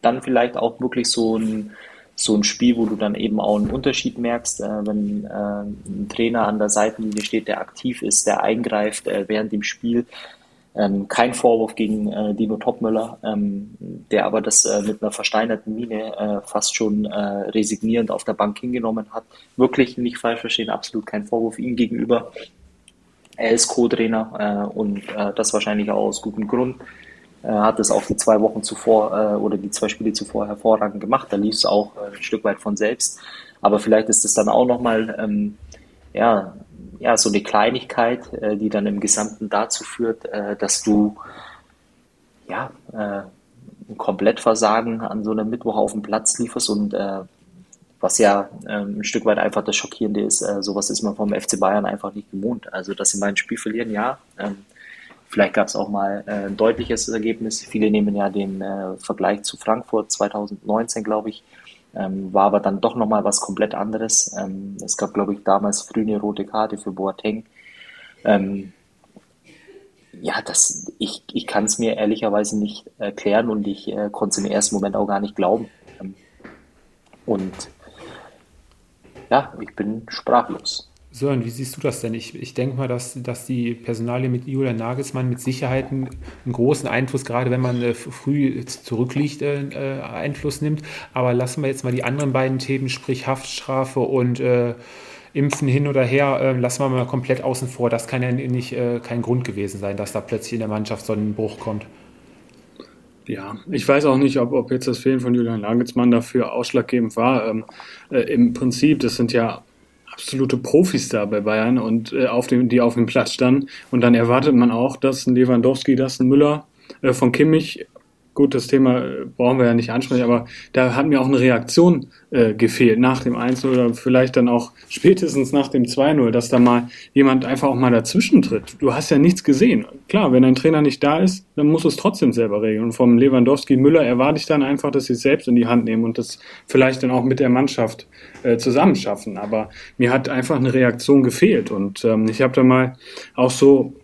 dann vielleicht auch wirklich so ein so ein Spiel, wo du dann eben auch einen Unterschied merkst, äh, wenn äh, ein Trainer an der Seitenlinie steht, der aktiv ist, der eingreift äh, während dem Spiel. Ähm, kein Vorwurf gegen äh, Dino Topmüller, ähm, der aber das äh, mit einer versteinerten Miene äh, fast schon resignierend auf der Bank hingenommen hat. Wirklich nicht falsch verstehen, absolut kein Vorwurf ihm gegenüber. Er ist Co-Trainer und das wahrscheinlich auch aus gutem Grund. Er hat es auch die zwei Wochen zuvor äh, oder die zwei Spiele zuvor hervorragend gemacht. Da lief es auch äh, ein Stück weit von selbst. Aber vielleicht ist es dann auch nochmal ähm, ja, ja, so eine Kleinigkeit, äh, die dann im Gesamten dazu führt, äh, dass du ja, äh, ein Komplettversagen an so einem Mittwoch auf dem Platz lieferst und was ja ähm, ein Stück weit einfach das Schockierende ist, sowas ist man vom FC Bayern einfach nicht gewohnt. Also, dass sie mal ein Spiel verlieren, ja, ähm, Vielleicht gab es auch mal ein deutliches Ergebnis. Viele nehmen ja den Vergleich zu Frankfurt 2019, glaube ich. Ähm, war aber dann doch nochmal was komplett anderes. Ähm, es gab, glaube ich, damals früh eine rote Karte für Boateng. Ähm, ja, das, ich, ich kann es mir ehrlicherweise nicht erklären und ich äh, konnte es im ersten Moment auch gar nicht glauben. Ähm, und ja, ich bin sprachlos. Sören, wie siehst du das denn? Ich, ich denke mal, dass, dass die Personalie mit Julian Nagelsmann mit Sicherheit einen, einen großen Einfluss, gerade wenn man äh, früh zurückliegt, äh, äh, Einfluss nimmt. Aber lassen wir jetzt mal die anderen beiden Themen, sprich Haftstrafe und äh, Impfen hin oder her, äh, lassen wir mal komplett außen vor. Das kann ja nicht äh, kein Grund gewesen sein, dass da plötzlich in der Mannschaft so ein Bruch kommt. Ja, ich weiß auch nicht, ob, ob jetzt das Fehlen von Julian Nagelsmann dafür ausschlaggebend war. Ähm, Im Prinzip, das sind ja absolute Profis da bei Bayern und äh, auf dem, die auf dem Platz standen. Und dann erwartet man auch, dass ein Lewandowski, dass ein Müller äh, von Kimmich, gut, das Thema äh, brauchen wir ja nicht ansprechen, aber da hat mir auch eine Reaktion äh, gefehlt nach dem 1 oder vielleicht dann auch spätestens nach dem 2-0, dass da mal jemand einfach auch mal dazwischen tritt. Du hast ja nichts gesehen. Klar, wenn ein Trainer nicht da ist, dann muss es trotzdem selber regeln. Und vom Lewandowski Müller erwarte ich dann einfach, dass sie es selbst in die Hand nehmen und das vielleicht dann auch mit der Mannschaft äh, zusammenschaffen. Aber mir hat einfach eine Reaktion gefehlt. Und ähm, ich habe da mal auch so,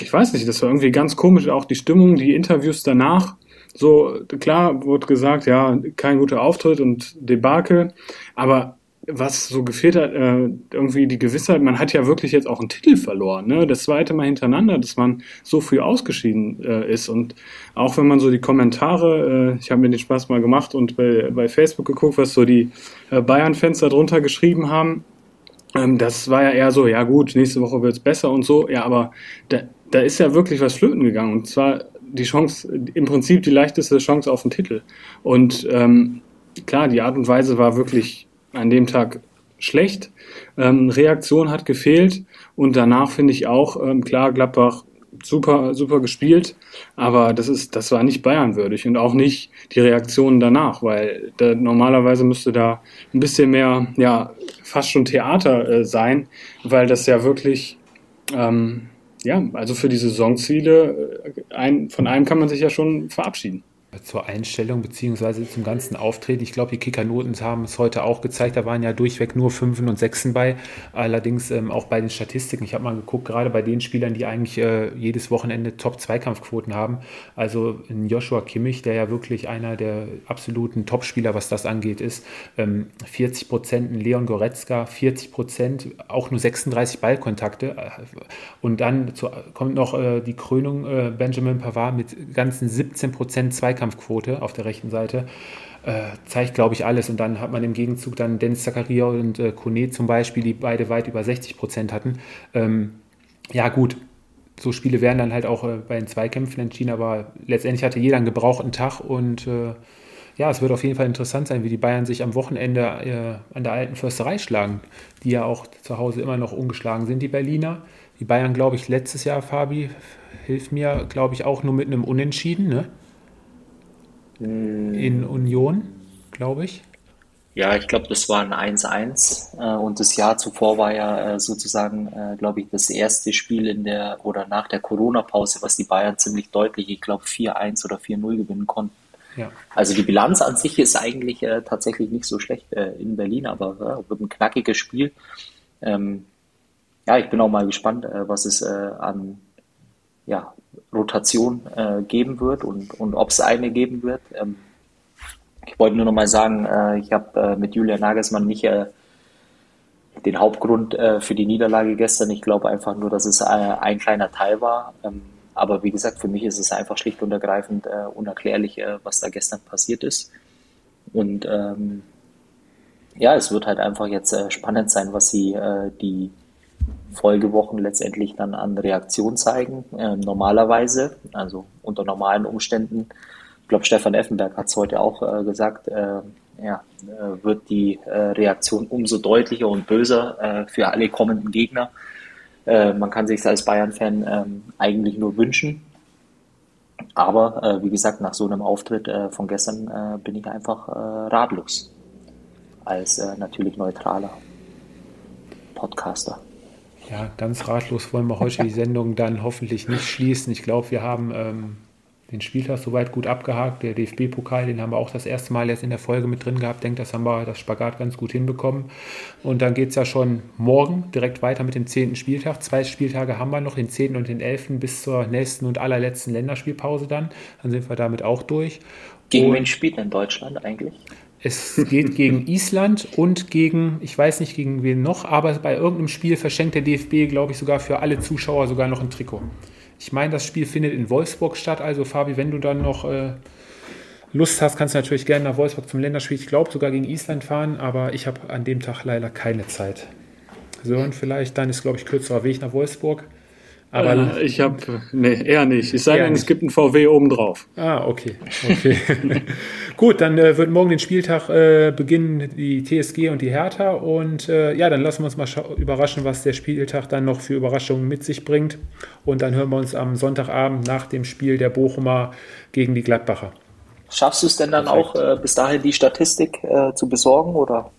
ich weiß nicht, das war irgendwie ganz komisch, auch die Stimmung, die Interviews danach so, klar wurde gesagt, ja, kein guter Auftritt und Debakel, aber was so gefehlt hat, äh, irgendwie die Gewissheit, man hat ja wirklich jetzt auch einen Titel verloren, ne? Das zweite Mal hintereinander, dass man so früh ausgeschieden äh, ist. Und auch wenn man so die Kommentare, äh, ich habe mir den Spaß mal gemacht und bei, bei Facebook geguckt, was so die äh, Bayern-Fans da drunter geschrieben haben, ähm, das war ja eher so, ja gut, nächste Woche wird's besser und so, ja, aber da, da ist ja wirklich was flöten gegangen. Und zwar die Chance, im Prinzip die leichteste Chance auf den Titel. Und ähm, klar, die Art und Weise war wirklich an dem Tag schlecht. Ähm, Reaktion hat gefehlt und danach finde ich auch, ähm, klar, Gladbach super, super gespielt, aber das ist, das war nicht Bayern würdig und auch nicht die Reaktionen danach, weil da, normalerweise müsste da ein bisschen mehr, ja, fast schon Theater äh, sein, weil das ja wirklich, ähm, ja, also für die Saisonziele, äh, ein, von einem kann man sich ja schon verabschieden zur Einstellung beziehungsweise zum ganzen Auftreten. Ich glaube, die Kickernoten haben es heute auch gezeigt. Da waren ja durchweg nur Fünfen und Sechsen bei. Allerdings ähm, auch bei den Statistiken. Ich habe mal geguckt, gerade bei den Spielern, die eigentlich äh, jedes Wochenende Top-Zweikampfquoten haben. Also Joshua Kimmich, der ja wirklich einer der absoluten Top-Spieler, was das angeht, ist. Ähm, 40 Prozent Leon Goretzka, 40 Prozent, auch nur 36 Ballkontakte. Und dann zu, kommt noch äh, die Krönung äh, Benjamin Pavard mit ganzen 17 Prozent Zweikampf Zweikampfquote auf der rechten Seite. Äh, zeigt, glaube ich, alles. Und dann hat man im Gegenzug dann Dennis Zakaria und äh, Kone zum Beispiel, die beide weit über 60 Prozent hatten. Ähm, ja, gut. So Spiele werden dann halt auch äh, bei den Zweikämpfen entschieden, aber letztendlich hatte jeder einen gebrauchten Tag und äh, ja, es wird auf jeden Fall interessant sein, wie die Bayern sich am Wochenende äh, an der alten Försterei schlagen, die ja auch zu Hause immer noch ungeschlagen sind, die Berliner. Die Bayern, glaube ich, letztes Jahr, Fabi, hilft mir, glaube ich, auch nur mit einem Unentschieden, ne? In Union, glaube ich. Ja, ich glaube, das war ein 1-1 äh, und das Jahr zuvor war ja äh, sozusagen, äh, glaube ich, das erste Spiel in der oder nach der Corona-Pause, was die Bayern ziemlich deutlich, ich glaube, 4-1 oder 4-0 gewinnen konnten. Ja. Also die Bilanz an sich ist eigentlich äh, tatsächlich nicht so schlecht äh, in Berlin, aber äh, wird ein knackiges Spiel. Ähm, ja, ich bin auch mal gespannt, äh, was es an ja, Rotation äh, geben wird und, und ob es eine geben wird. Ähm, ich wollte nur noch mal sagen, äh, ich habe äh, mit Julian Nagelsmann nicht äh, den Hauptgrund äh, für die Niederlage gestern. Ich glaube einfach nur, dass es ein kleiner Teil war. Ähm, aber wie gesagt, für mich ist es einfach schlicht und ergreifend unerklärlich, was da gestern passiert ist. Und ähm, ja, es wird halt einfach jetzt spannend sein, was sie die Folgewochen letztendlich dann an Reaktion zeigen. Ähm, normalerweise, also unter normalen Umständen, ich glaube, Stefan Effenberg hat es heute auch äh, gesagt, äh, ja, äh, wird die äh, Reaktion umso deutlicher und böser äh, für alle kommenden Gegner. Äh, man kann sich als Bayern-Fan ähm, eigentlich nur wünschen. Aber wie gesagt, nach so einem Auftritt von gestern bin ich einfach ratlos. Als natürlich neutraler Podcaster. Ja, ganz ratlos wollen wir heute die Sendung dann hoffentlich nicht schließen. Ich glaube, wir haben ähm, den Spieltag soweit gut abgehakt. Der DFB-Pokal, den haben wir auch das erste Mal jetzt in der Folge mit drin gehabt. Ich denke, das haben wir das Spagat ganz gut hinbekommen. Und dann geht es ja schon morgen direkt weiter mit dem 10. Spieltag. Zwei Spieltage haben wir noch, den 10. und den 11. bis zur nächsten und allerletzten Länderspielpause dann. Dann sind wir damit auch durch. Gegen wen spielt denn Deutschland eigentlich? Es geht gegen Island und gegen, ich weiß nicht gegen wen noch, aber bei irgendeinem Spiel verschenkt der DFB, glaube ich, sogar für alle Zuschauer sogar noch ein Trikot. Ich meine, das Spiel findet in Wolfsburg statt. Also, Fabi, wenn du dann noch äh, Lust hast, kannst du natürlich gerne nach Wolfsburg zum Länderspiel. Ich glaube sogar gegen Island fahren, aber ich habe an dem Tag leider keine Zeit. So, und vielleicht dann ist, glaube ich, kürzerer Weg nach Wolfsburg. Aber äh, ich habe, nee, eher nicht. Ich sage Ihnen, es gibt einen VW obendrauf. Ah, okay. okay. Gut, dann äh, wird morgen den Spieltag äh, beginnen, die TSG und die Hertha. Und äh, ja, dann lassen wir uns mal überraschen, was der Spieltag dann noch für Überraschungen mit sich bringt. Und dann hören wir uns am Sonntagabend nach dem Spiel der Bochumer gegen die Gladbacher. Schaffst du es denn dann Perfekt. auch äh, bis dahin die Statistik äh, zu besorgen oder?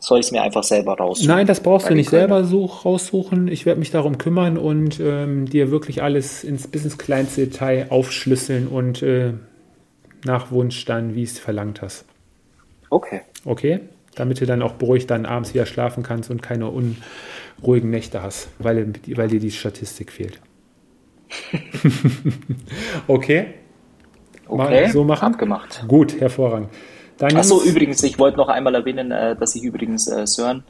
Soll ich es mir einfach selber raussuchen? Nein, das brauchst du nicht selber such, raussuchen. Ich werde mich darum kümmern und ähm, dir wirklich alles ins, bis ins kleinste Detail aufschlüsseln und äh, nach Wunsch dann, wie es verlangt hast. Okay. Okay? Damit du dann auch beruhigt dann abends wieder schlafen kannst und keine unruhigen Nächte hast, weil, weil dir die Statistik fehlt. okay? Okay, Mal so machen? abgemacht. Gut, hervorragend. Achso, übrigens, ich wollte noch einmal erwähnen, äh, dass ich übrigens äh, Sören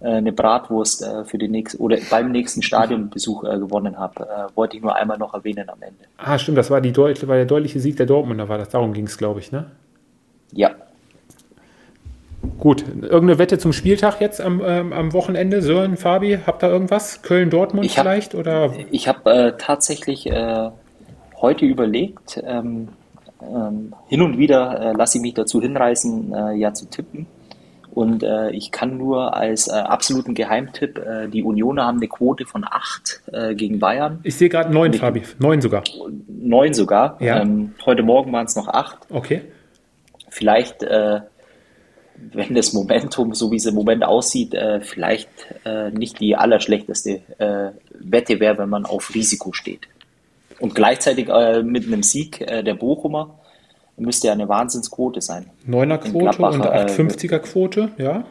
äh, eine Bratwurst für den nächsten oder beim nächsten Stadionbesuch gewonnen habe. wollte ich nur einmal noch erwähnen am Ende. Ah, stimmt, das war, die war der deutliche Sieg der Dortmunder, war das. Darum ging es, glaube ich, ne? Ja. Gut, irgendeine Wette zum Spieltag jetzt am, ähm, am Wochenende? Sören, Fabi, habt ihr irgendwas? Köln-Dortmund vielleicht? Oder? Ich habe äh, tatsächlich äh, heute überlegt, ähm, ähm, hin und wieder äh, lasse ich mich dazu hinreißen, äh, ja zu tippen. Und äh, ich kann nur als äh, absoluten Geheimtipp, äh, die Unioner haben eine Quote von 8 äh, gegen Bayern. Ich sehe gerade 9, Fabi. 9 sogar. 9 sogar. Ja. Ähm, heute Morgen waren es noch 8. Okay. Vielleicht, äh, wenn das Momentum, so wie es im Moment aussieht, äh, vielleicht äh, nicht die allerschlechteste äh, Wette wäre, wenn man auf Risiko steht. Und gleichzeitig äh, mit einem Sieg äh, der Bochumer müsste ja eine Wahnsinnsquote sein. Neuner Quote und 850er Quote, ja.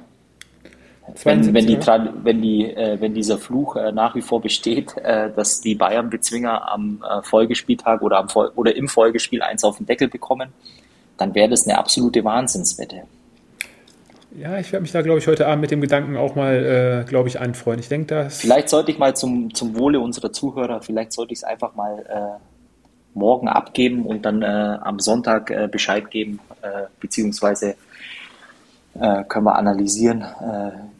Wenn, wenn, die, wenn, die, äh, wenn dieser Fluch äh, nach wie vor besteht, äh, dass die Bayern-Bezwinger am äh, Folgespieltag oder, am Fol oder im Folgespiel eins auf den Deckel bekommen, dann wäre das eine absolute Wahnsinnswette. Ja, ich werde mich da, glaube ich, heute Abend mit dem Gedanken auch mal, äh, glaube ich, anfreuen. Ich denke, dass. Vielleicht sollte ich mal zum, zum Wohle unserer Zuhörer, vielleicht sollte ich es einfach mal äh, morgen abgeben und dann äh, am Sonntag äh, Bescheid geben, äh, beziehungsweise äh, können wir analysieren,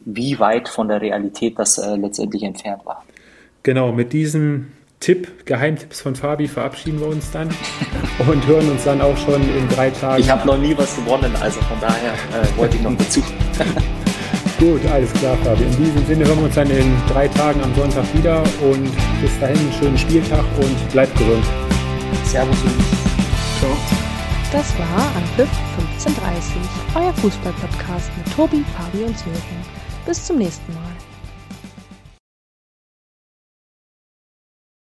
wie weit von der Realität das letztendlich entfernt war. Genau, mit diesem Tipp, Geheimtipps von Fabi verabschieden wir uns dann und hören uns dann auch schon in drei Tagen. Ich habe noch nie was gewonnen, also von daher äh, wollte ich noch dazu. Gut, alles klar, Fabi. In diesem Sinne hören wir uns dann in drei Tagen am Sonntag wieder und bis dahin einen schönen Spieltag und bleibt gesund. Servus. Ciao. Das war Anpfiff 5 18.30 Uhr, euer Fußball-Podcast mit Tobi, Fabi und Sören. Bis zum nächsten Mal.